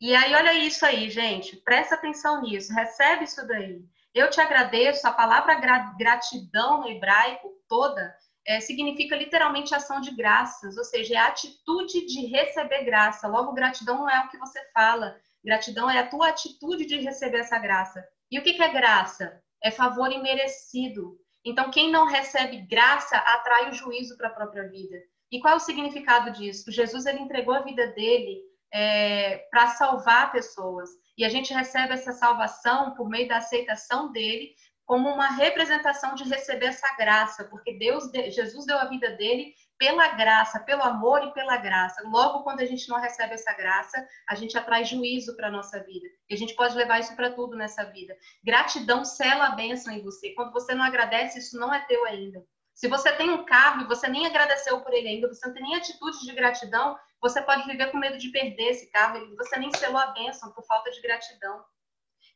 E aí, olha isso aí, gente. Presta atenção nisso. Recebe isso daí. Eu te agradeço. A palavra gratidão no hebraico toda é, significa literalmente ação de graças, ou seja, é a atitude de receber graça. Logo, gratidão não é o que você fala, gratidão é a tua atitude de receber essa graça. E o que, que é graça? É favor imerecido. Então, quem não recebe graça atrai o juízo para a própria vida. E qual é o significado disso? Jesus ele entregou a vida dele é, para salvar pessoas. E a gente recebe essa salvação por meio da aceitação dele, como uma representação de receber essa graça, porque Deus, Jesus deu a vida dele pela graça, pelo amor e pela graça. Logo, quando a gente não recebe essa graça, a gente atrai juízo para a nossa vida. E a gente pode levar isso para tudo nessa vida. Gratidão sela a bênção em você. Quando você não agradece, isso não é teu ainda. Se você tem um carro e você nem agradeceu por ele ainda, você não tem nem atitude de gratidão, você pode viver com medo de perder esse carro, você nem selou a bênção por falta de gratidão.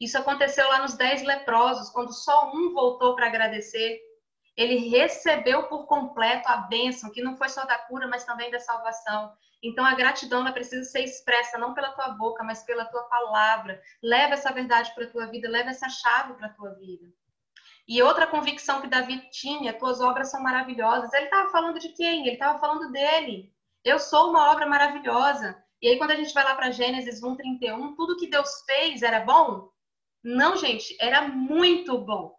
Isso aconteceu lá nos dez leprosos, quando só um voltou para agradecer. Ele recebeu por completo a bênção, que não foi só da cura, mas também da salvação. Então a gratidão ela precisa ser expressa não pela tua boca, mas pela tua palavra. Leva essa verdade para a tua vida, leva essa chave para a tua vida. E outra convicção que Davi tinha, tuas obras são maravilhosas. Ele estava falando de quem? Ele estava falando dele. Eu sou uma obra maravilhosa. E aí, quando a gente vai lá para Gênesis 1,31, tudo que Deus fez era bom? Não, gente, era muito bom.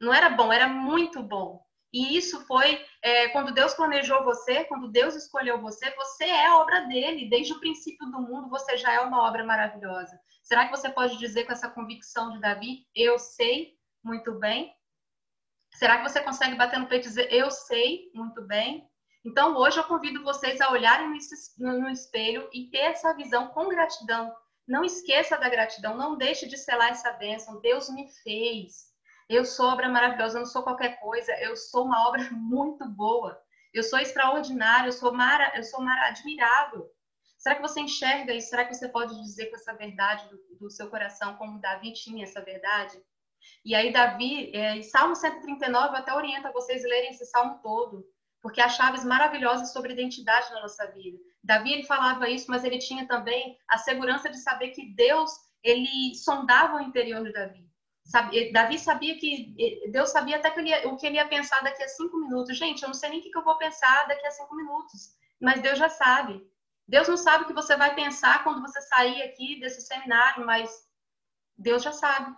Não era bom, era muito bom. E isso foi é, quando Deus planejou você, quando Deus escolheu você, você é obra dele. Desde o princípio do mundo, você já é uma obra maravilhosa. Será que você pode dizer com essa convicção de Davi, eu sei muito bem? Será que você consegue bater no peito e dizer, eu sei muito bem? Então, hoje eu convido vocês a olharem no espelho e ter essa visão com gratidão não esqueça da gratidão, não deixe de selar essa bênção. Deus me fez. Eu sou obra maravilhosa, eu não sou qualquer coisa, eu sou uma obra [LAUGHS] muito boa. Eu sou extraordinário, eu sou, mara, eu sou mara, admirável. Será que você enxerga isso? Será que você pode dizer com essa verdade do, do seu coração, como Davi tinha essa verdade? E aí, Davi, é, Salmo 139 até orienta vocês a lerem esse salmo todo, porque há chaves maravilhosas sobre identidade na nossa vida. Davi ele falava isso, mas ele tinha também a segurança de saber que Deus ele sondava o interior de Davi. Davi sabia que Deus sabia até que ia, o que ele ia pensar daqui a cinco minutos. Gente, eu não sei nem o que eu vou pensar daqui a cinco minutos, mas Deus já sabe. Deus não sabe o que você vai pensar quando você sair aqui desse seminário, mas Deus já sabe.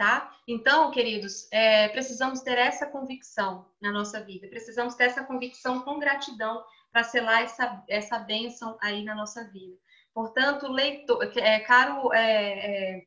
Tá? Então, queridos, é, precisamos ter essa convicção na nossa vida, precisamos ter essa convicção com gratidão para selar essa, essa bênção aí na nossa vida. Portanto, leitor, é, caro é,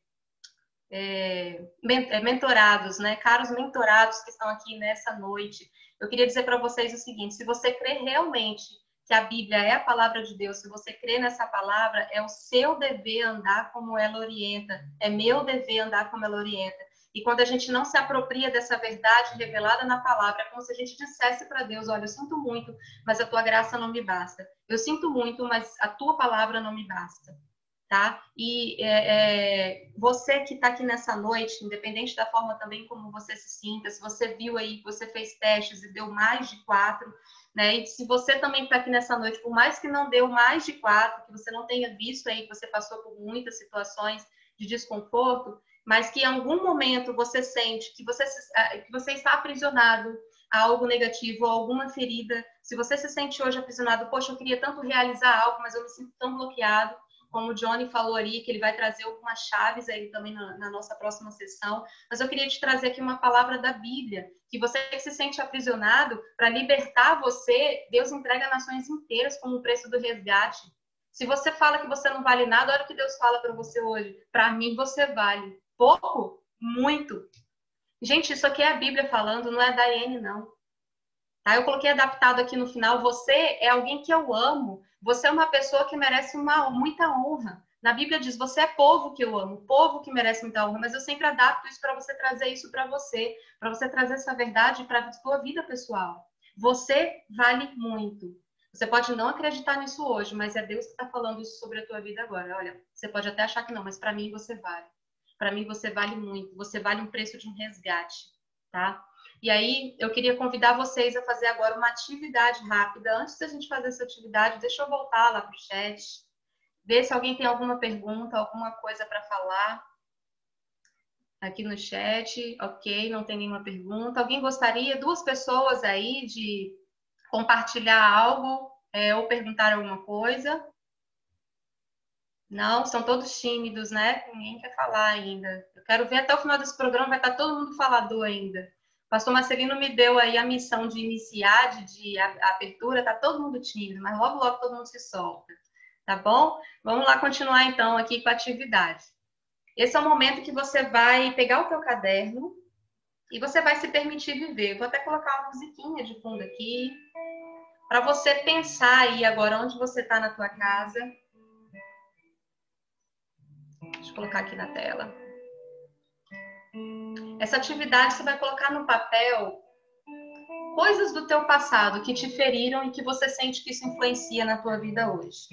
é, é mentorados, né? Caros mentorados que estão aqui nessa noite, eu queria dizer para vocês o seguinte: se você crê realmente a Bíblia é a palavra de Deus, se você crê nessa palavra, é o seu dever andar como ela orienta, é meu dever andar como ela orienta. E quando a gente não se apropria dessa verdade revelada na palavra, é como se a gente dissesse para Deus: Olha, eu sinto muito, mas a tua graça não me basta. Eu sinto muito, mas a tua palavra não me basta. Tá? E é, é, você que está aqui nessa noite, independente da forma também como você se sinta, se você viu aí, você fez testes e deu mais de quatro, né? E se você também está aqui nessa noite, por mais que não deu mais de quatro, que você não tenha visto aí, que você passou por muitas situações de desconforto, mas que em algum momento você sente que você, ah, que você está aprisionado a algo negativo, a alguma ferida, se você se sente hoje aprisionado, poxa, eu queria tanto realizar algo, mas eu me sinto tão bloqueado, como o Johnny falou ali, que ele vai trazer algumas chaves aí também na, na nossa próxima sessão. Mas eu queria te trazer aqui uma palavra da Bíblia, que você que se sente aprisionado, para libertar você, Deus entrega nações inteiras como preço do resgate. Se você fala que você não vale nada, olha o que Deus fala para você hoje. Para mim, você vale. Pouco? Muito. Gente, isso aqui é a Bíblia falando, não é da Iene, não. Tá? Eu coloquei adaptado aqui no final. Você é alguém que eu amo. Você é uma pessoa que merece uma, muita honra. Na Bíblia diz: você é povo que eu amo, povo que merece muita honra. Mas eu sempre adapto isso para você trazer isso para você, para você trazer essa verdade para a sua vida pessoal. Você vale muito. Você pode não acreditar nisso hoje, mas é Deus que está falando isso sobre a tua vida agora. Olha, você pode até achar que não, mas para mim você vale. Para mim você vale muito. Você vale um preço de um resgate, tá? E aí eu queria convidar vocês a fazer agora uma atividade rápida. Antes da gente fazer essa atividade, deixa eu voltar lá para o chat, ver se alguém tem alguma pergunta, alguma coisa para falar aqui no chat. Ok, não tem nenhuma pergunta. Alguém gostaria, duas pessoas aí, de compartilhar algo é, ou perguntar alguma coisa? Não, são todos tímidos, né? Ninguém quer falar ainda. Eu quero ver até o final desse programa, vai estar todo mundo falador ainda. Pastor Marcelino me deu aí a missão de iniciar, de, de abertura, tá todo mundo tímido, mas logo, logo todo mundo se solta. Tá bom? Vamos lá continuar então aqui com a atividade. Esse é o momento que você vai pegar o teu caderno e você vai se permitir viver. Vou até colocar uma musiquinha de fundo aqui para você pensar aí agora onde você está na tua casa Deixa eu colocar aqui na tela. Essa atividade você vai colocar no papel coisas do teu passado que te feriram e que você sente que isso influencia na tua vida hoje.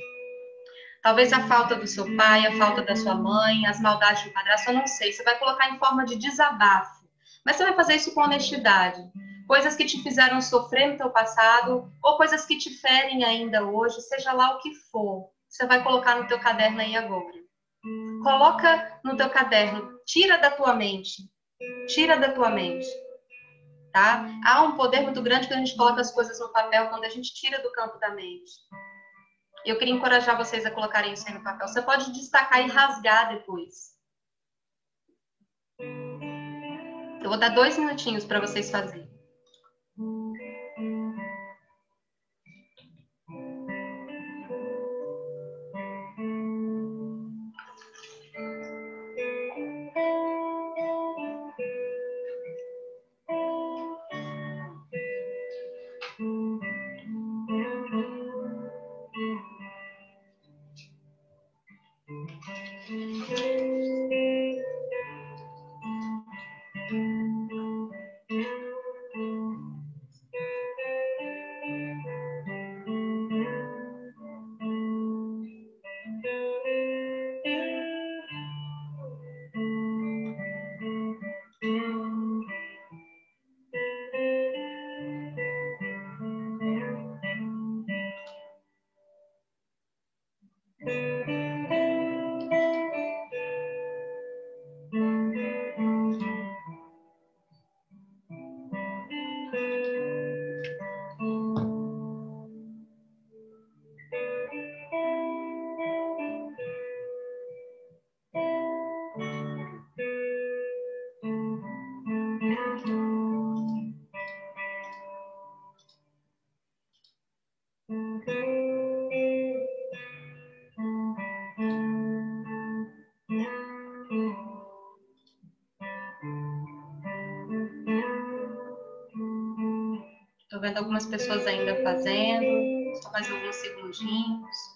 Talvez a falta do seu pai, a falta da sua mãe, as maldades do padrasto, eu não sei. Você vai colocar em forma de desabafo. Mas você vai fazer isso com honestidade. Coisas que te fizeram sofrer no teu passado ou coisas que te ferem ainda hoje, seja lá o que for. Você vai colocar no teu caderno aí agora. Coloca no teu caderno, tira da tua mente. Tira da tua mente. Tá? Há um poder muito grande quando a gente coloca as coisas no papel, quando a gente tira do campo da mente. Eu queria encorajar vocês a colocarem isso aí no papel. Você pode destacar e rasgar depois. Eu vou dar dois minutinhos para vocês fazerem. Algumas pessoas ainda fazendo, só mais alguns segundinhos.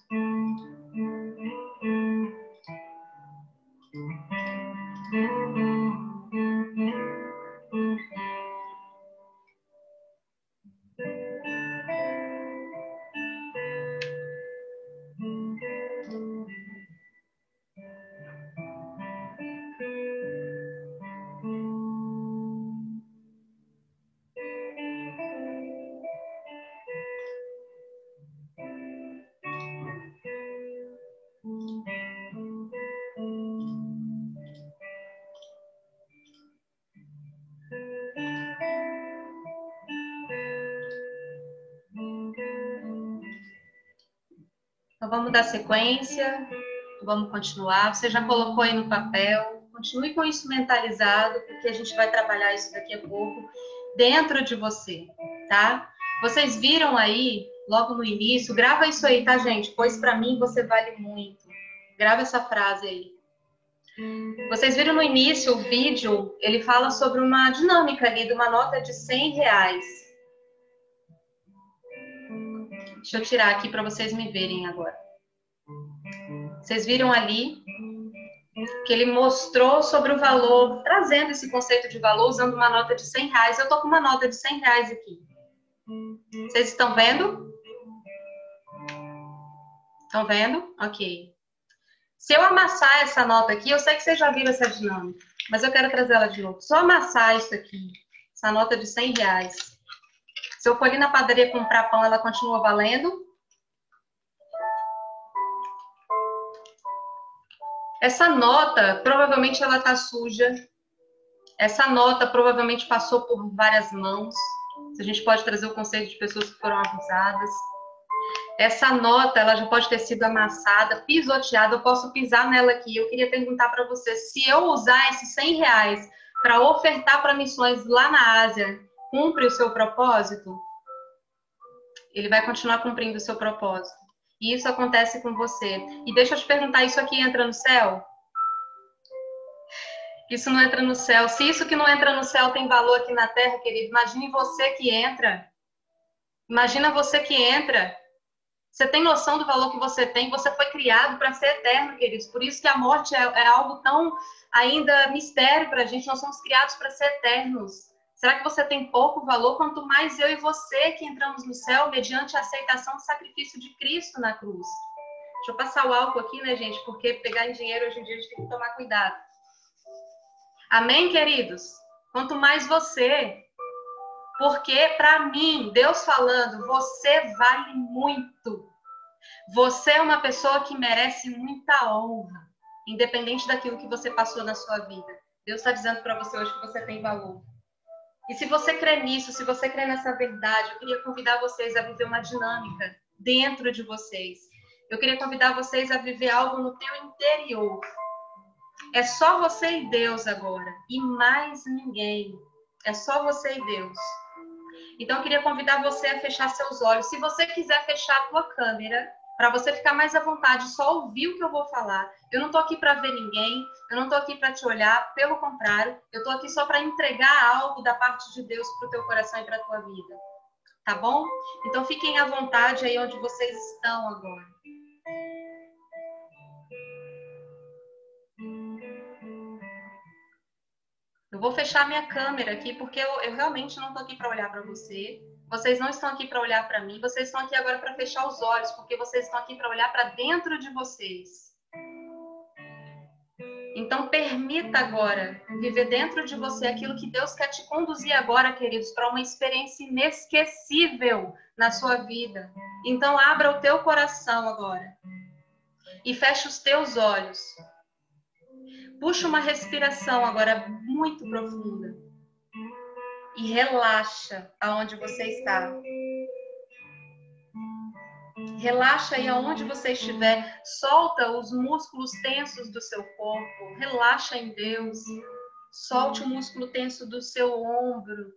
Então, vamos dar sequência. Vamos continuar. Você já colocou aí no papel. Continue com isso mentalizado, porque a gente vai trabalhar isso daqui a pouco dentro de você, tá? Vocês viram aí, logo no início, grava isso aí, tá, gente? Pois para mim você vale muito. Grava essa frase aí. Vocês viram no início o vídeo, ele fala sobre uma dinâmica ali de uma nota de 100 reais. Deixa eu tirar aqui para vocês me verem agora. Vocês viram ali que ele mostrou sobre o valor, trazendo esse conceito de valor usando uma nota de 100 reais. Eu tô com uma nota de 100 reais aqui. Vocês estão vendo? Estão vendo? Ok. Se eu amassar essa nota aqui, eu sei que vocês já viram essa dinâmica, mas eu quero trazer ela de novo. Só amassar isso aqui, essa nota de 100 reais. Se eu for ali na padaria comprar pão, ela continua valendo? Essa nota, provavelmente ela tá suja. Essa nota provavelmente passou por várias mãos. A gente pode trazer o conceito de pessoas que foram abusadas. Essa nota, ela já pode ter sido amassada, pisoteada. Eu posso pisar nela aqui. Eu queria perguntar para você, se eu usar esses 100 reais para ofertar para missões lá na Ásia, cumpre o seu propósito? Ele vai continuar cumprindo o seu propósito. E isso acontece com você. E deixa eu te perguntar, isso aqui entra no céu? Isso não entra no céu. Se isso que não entra no céu tem valor aqui na terra, querido, imagine você que entra. Imagina você que entra. Você tem noção do valor que você tem? Você foi criado para ser eterno, queridos. Por isso que a morte é, é algo tão ainda mistério para a gente. Nós somos criados para ser eternos. Será que você tem pouco valor? Quanto mais eu e você que entramos no céu mediante a aceitação do sacrifício de Cristo na cruz. Deixa eu passar o álcool aqui, né, gente? Porque pegar em dinheiro hoje em dia a gente tem que tomar cuidado. Amém, queridos? Quanto mais você. Porque, para mim, Deus falando, você vale muito. Você é uma pessoa que merece muita honra, independente daquilo que você passou na sua vida. Deus está dizendo para você hoje que você tem valor. E se você crê nisso, se você crê nessa verdade, eu queria convidar vocês a viver uma dinâmica dentro de vocês. Eu queria convidar vocês a viver algo no teu interior. É só você e Deus agora, e mais ninguém. É só você e Deus. Então eu queria convidar você a fechar seus olhos. Se você quiser fechar a tua câmera, para você ficar mais à vontade, só ouvir o que eu vou falar. Eu não estou aqui para ver ninguém, eu não estou aqui para te olhar, pelo contrário, eu estou aqui só para entregar algo da parte de Deus para o teu coração e para a tua vida. Tá bom? Então fiquem à vontade aí onde vocês estão agora. Eu vou fechar minha câmera aqui porque eu, eu realmente não estou aqui para olhar para você. Vocês não estão aqui para olhar para mim, vocês estão aqui agora para fechar os olhos, porque vocês estão aqui para olhar para dentro de vocês. Então, permita agora viver dentro de você aquilo que Deus quer te conduzir agora, queridos, para uma experiência inesquecível na sua vida. Então, abra o teu coração agora e feche os teus olhos. Puxa uma respiração agora muito profunda e relaxa aonde você está. Relaxa aí aonde você estiver, solta os músculos tensos do seu corpo, relaxa em Deus. Solte o músculo tenso do seu ombro.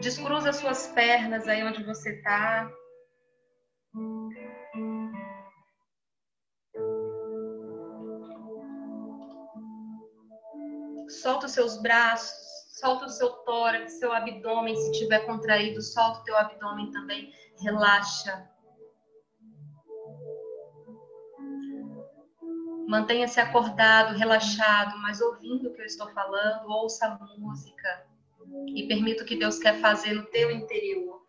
Descruza suas pernas aí onde você está. Solta os seus braços solta o seu tórax, seu abdômen, se tiver contraído, solta o teu abdômen também, relaxa. Mantenha-se acordado, relaxado, mas ouvindo o que eu estou falando, ouça a música e permita o que Deus quer fazer no teu interior.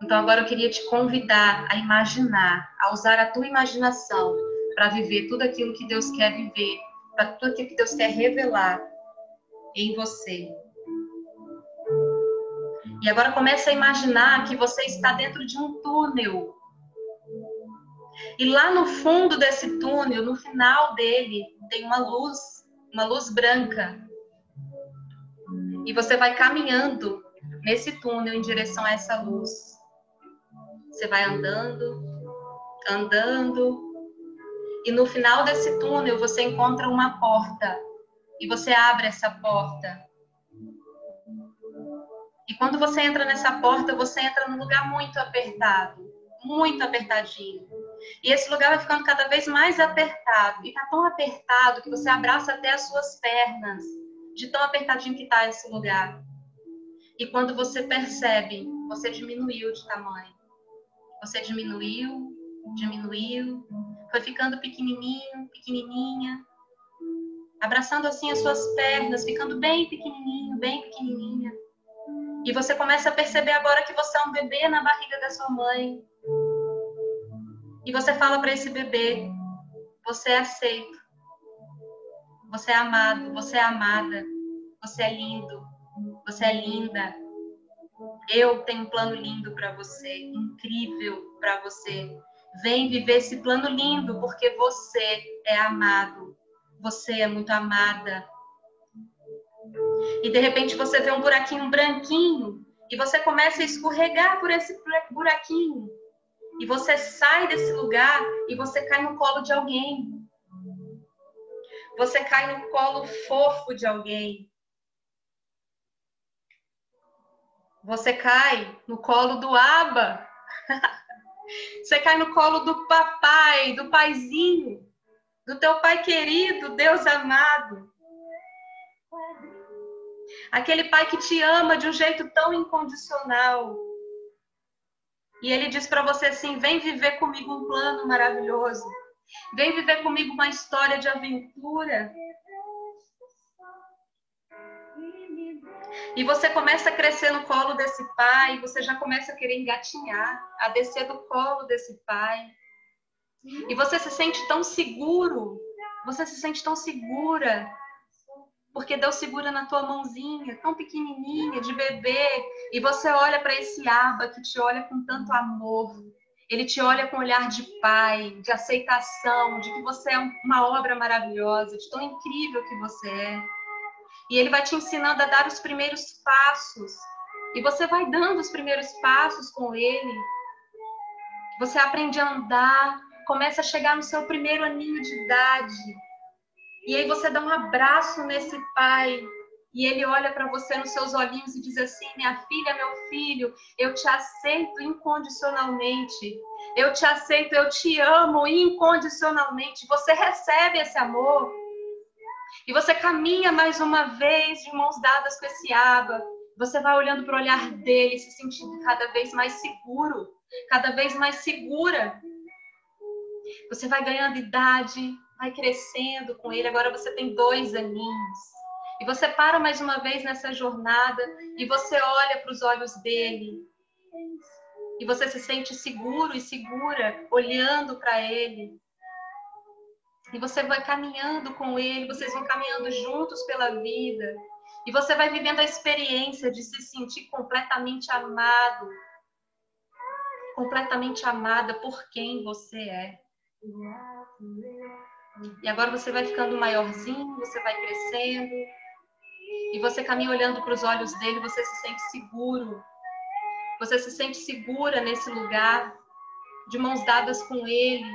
Então agora eu queria te convidar a imaginar, a usar a tua imaginação para viver tudo aquilo que Deus quer viver para tudo aquilo que Deus quer revelar em você. E agora comece a imaginar que você está dentro de um túnel. E lá no fundo desse túnel, no final dele, tem uma luz, uma luz branca. E você vai caminhando nesse túnel em direção a essa luz. Você vai andando, andando. E no final desse túnel você encontra uma porta. E você abre essa porta. E quando você entra nessa porta, você entra num lugar muito apertado, muito apertadinho. E esse lugar vai ficando cada vez mais apertado. E tá tão apertado que você abraça até as suas pernas, de tão apertadinho que tá esse lugar. E quando você percebe, você diminuiu de tamanho. Você diminuiu, diminuiu, foi ficando pequenininho, pequenininha, abraçando assim as suas pernas, ficando bem pequenininho, bem pequenininha. E você começa a perceber agora que você é um bebê na barriga da sua mãe. E você fala para esse bebê: você é aceito, você é amado, você é amada, você é lindo, você é linda. Eu tenho um plano lindo para você, incrível para você. Vem viver esse plano lindo, porque você é amado, você é muito amada. E de repente você vê um buraquinho branquinho e você começa a escorregar por esse buraquinho. E você sai desse lugar e você cai no colo de alguém. Você cai no colo fofo de alguém. Você cai no colo do aba. [LAUGHS] Você cai no colo do papai, do paizinho, do teu pai querido, Deus amado. Aquele pai que te ama de um jeito tão incondicional. E ele diz para você assim: vem viver comigo um plano maravilhoso. Vem viver comigo uma história de aventura. E você começa a crescer no colo desse pai, você já começa a querer engatinhar, a descer do colo desse pai. E você se sente tão seguro, você se sente tão segura, porque Deus segura na tua mãozinha, tão pequenininha, de bebê, e você olha para esse aba que te olha com tanto amor. Ele te olha com um olhar de pai, de aceitação, de que você é uma obra maravilhosa, de tão incrível que você é. E ele vai te ensinando a dar os primeiros passos. E você vai dando os primeiros passos com ele. Você aprende a andar, começa a chegar no seu primeiro aninho de idade. E aí você dá um abraço nesse pai. E ele olha para você nos seus olhinhos e diz assim: Minha filha, meu filho, eu te aceito incondicionalmente. Eu te aceito, eu te amo incondicionalmente. Você recebe esse amor. E você caminha mais uma vez de mãos dadas com esse aba. Você vai olhando para o olhar dele, se sentindo cada vez mais seguro, cada vez mais segura. Você vai ganhando idade, vai crescendo com ele. Agora você tem dois aninhos. E você para mais uma vez nessa jornada e você olha para os olhos dele. E você se sente seguro e segura olhando para ele. E você vai caminhando com ele, vocês vão caminhando juntos pela vida. E você vai vivendo a experiência de se sentir completamente amado. Completamente amada por quem você é. E agora você vai ficando maiorzinho, você vai crescendo. E você caminha olhando para os olhos dele, você se sente seguro. Você se sente segura nesse lugar, de mãos dadas com ele,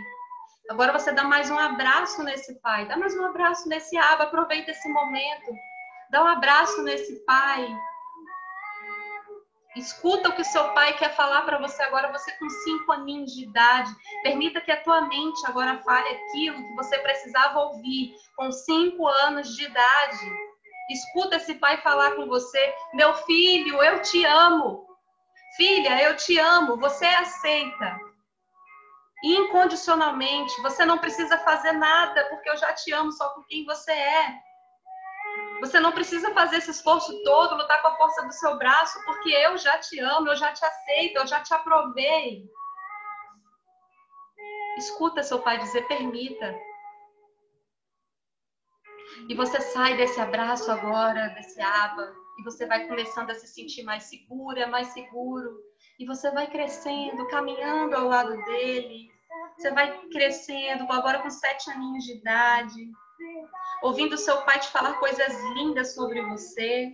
Agora você dá mais um abraço nesse pai, dá mais um abraço nesse aba, aproveita esse momento. Dá um abraço nesse pai. Escuta o que o seu pai quer falar para você agora, você com cinco aninhos de idade. Permita que a tua mente agora fale aquilo que você precisava ouvir com cinco anos de idade. Escuta esse pai falar com você: Meu filho, eu te amo. Filha, eu te amo. Você aceita incondicionalmente. Você não precisa fazer nada, porque eu já te amo só por quem você é. Você não precisa fazer esse esforço todo, lutar com a força do seu braço, porque eu já te amo, eu já te aceito, eu já te aprovei. Escuta seu pai dizer, permita. E você sai desse abraço agora, desse aba, e você vai começando a se sentir mais segura, mais seguro. E você vai crescendo, caminhando ao lado dele, você vai crescendo, agora com sete aninhos de idade, ouvindo seu pai te falar coisas lindas sobre você.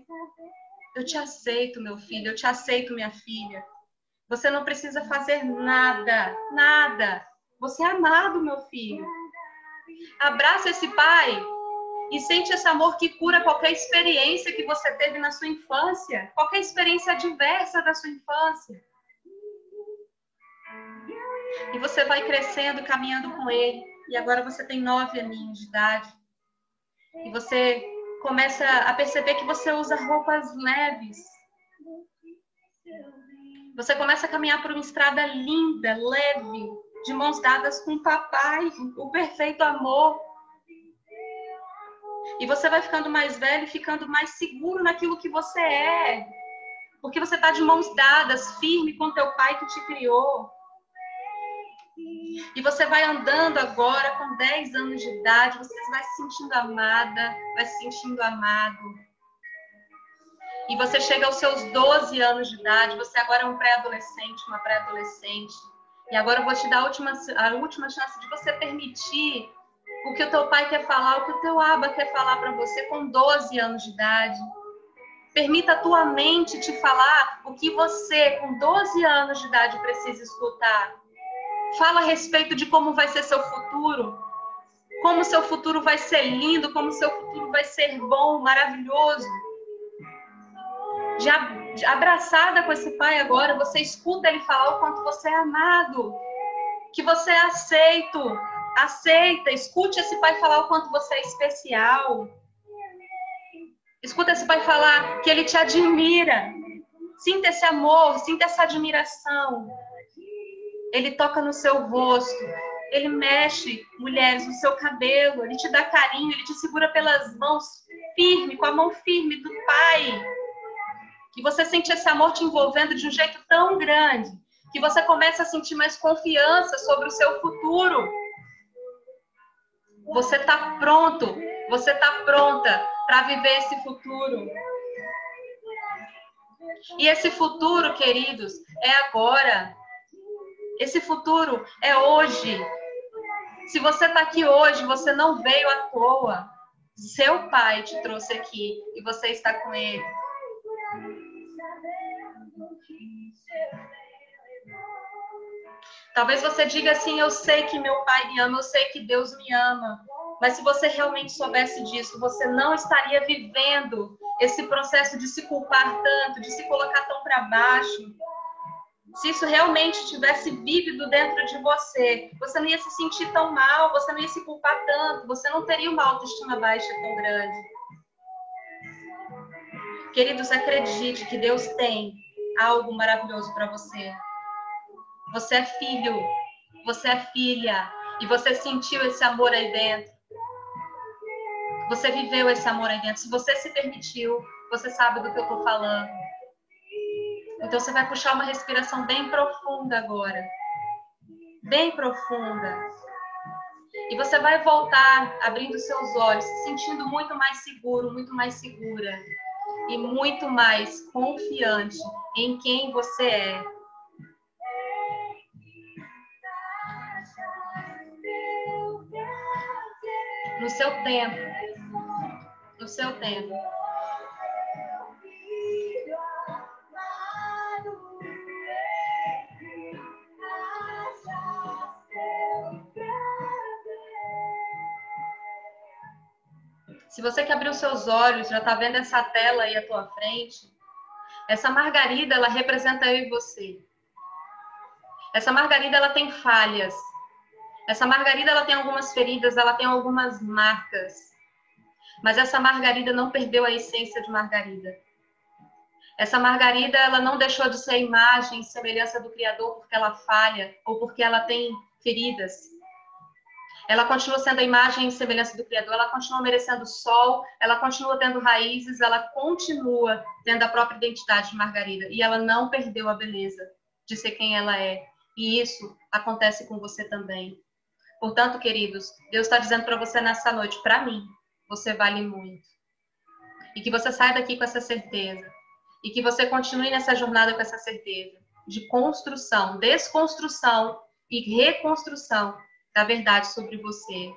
Eu te aceito, meu filho, eu te aceito, minha filha. Você não precisa fazer nada, nada. Você é amado, meu filho. Abraça esse pai e sente esse amor que cura qualquer experiência que você teve na sua infância, qualquer experiência adversa da sua infância. E você vai crescendo, caminhando com ele. E agora você tem nove aninhos de idade. E você começa a perceber que você usa roupas leves. Você começa a caminhar por uma estrada linda, leve, de mãos dadas com o papai, o perfeito amor. E você vai ficando mais velho, ficando mais seguro naquilo que você é. Porque você está de mãos dadas, firme com teu pai que te criou. E você vai andando agora com 10 anos de idade, você vai se sentindo amada, vai se sentindo amado. E você chega aos seus 12 anos de idade, você agora é um pré-adolescente, uma pré-adolescente. E agora eu vou te dar a última, a última chance de você permitir o que o teu pai quer falar, o que o teu aba quer falar para você com 12 anos de idade. Permita a tua mente te falar o que você, com 12 anos de idade, precisa escutar. Fala a respeito de como vai ser seu futuro, como seu futuro vai ser lindo, como seu futuro vai ser bom, maravilhoso. De abraçada com esse pai agora, você escuta ele falar o quanto você é amado, que você é aceito, aceita, escute esse pai falar o quanto você é especial. Escuta esse pai falar que ele te admira. Sinta esse amor, sinta essa admiração. Ele toca no seu rosto, ele mexe, mulheres, no seu cabelo, ele te dá carinho, ele te segura pelas mãos firme, com a mão firme do pai. E você sente esse amor te envolvendo de um jeito tão grande que você começa a sentir mais confiança sobre o seu futuro. Você está pronto, você está pronta para viver esse futuro. E esse futuro, queridos, é agora. Esse futuro é hoje. Se você está aqui hoje, você não veio à toa. Seu pai te trouxe aqui e você está com ele. Talvez você diga assim: Eu sei que meu pai me ama, eu sei que Deus me ama. Mas se você realmente soubesse disso, você não estaria vivendo esse processo de se culpar tanto, de se colocar tão para baixo. Se isso realmente tivesse vívido dentro de você, você não ia se sentir tão mal, você não ia se culpar tanto, você não teria uma autoestima baixa tão grande. Queridos, acredite que Deus tem algo maravilhoso para você. Você é filho, você é filha, e você sentiu esse amor aí dentro. Você viveu esse amor aí dentro. Se você se permitiu, você sabe do que eu estou falando. Então você vai puxar uma respiração bem profunda agora. Bem profunda. E você vai voltar abrindo seus olhos, se sentindo muito mais seguro, muito mais segura e muito mais confiante em quem você é. No seu tempo, no seu tempo. Se você que abriu seus olhos, já está vendo essa tela aí à tua frente, essa margarida, ela representa eu e você. Essa margarida, ela tem falhas. Essa margarida, ela tem algumas feridas, ela tem algumas marcas. Mas essa margarida não perdeu a essência de margarida. Essa margarida, ela não deixou de ser a imagem semelhança do Criador porque ela falha ou porque ela tem feridas. Ela continua sendo a imagem e semelhança do Criador, ela continua merecendo sol, ela continua tendo raízes, ela continua tendo a própria identidade de Margarida. E ela não perdeu a beleza de ser quem ela é. E isso acontece com você também. Portanto, queridos, Deus está dizendo para você nessa noite, para mim, você vale muito. E que você saia daqui com essa certeza. E que você continue nessa jornada com essa certeza de construção, desconstrução e reconstrução da verdade sobre você.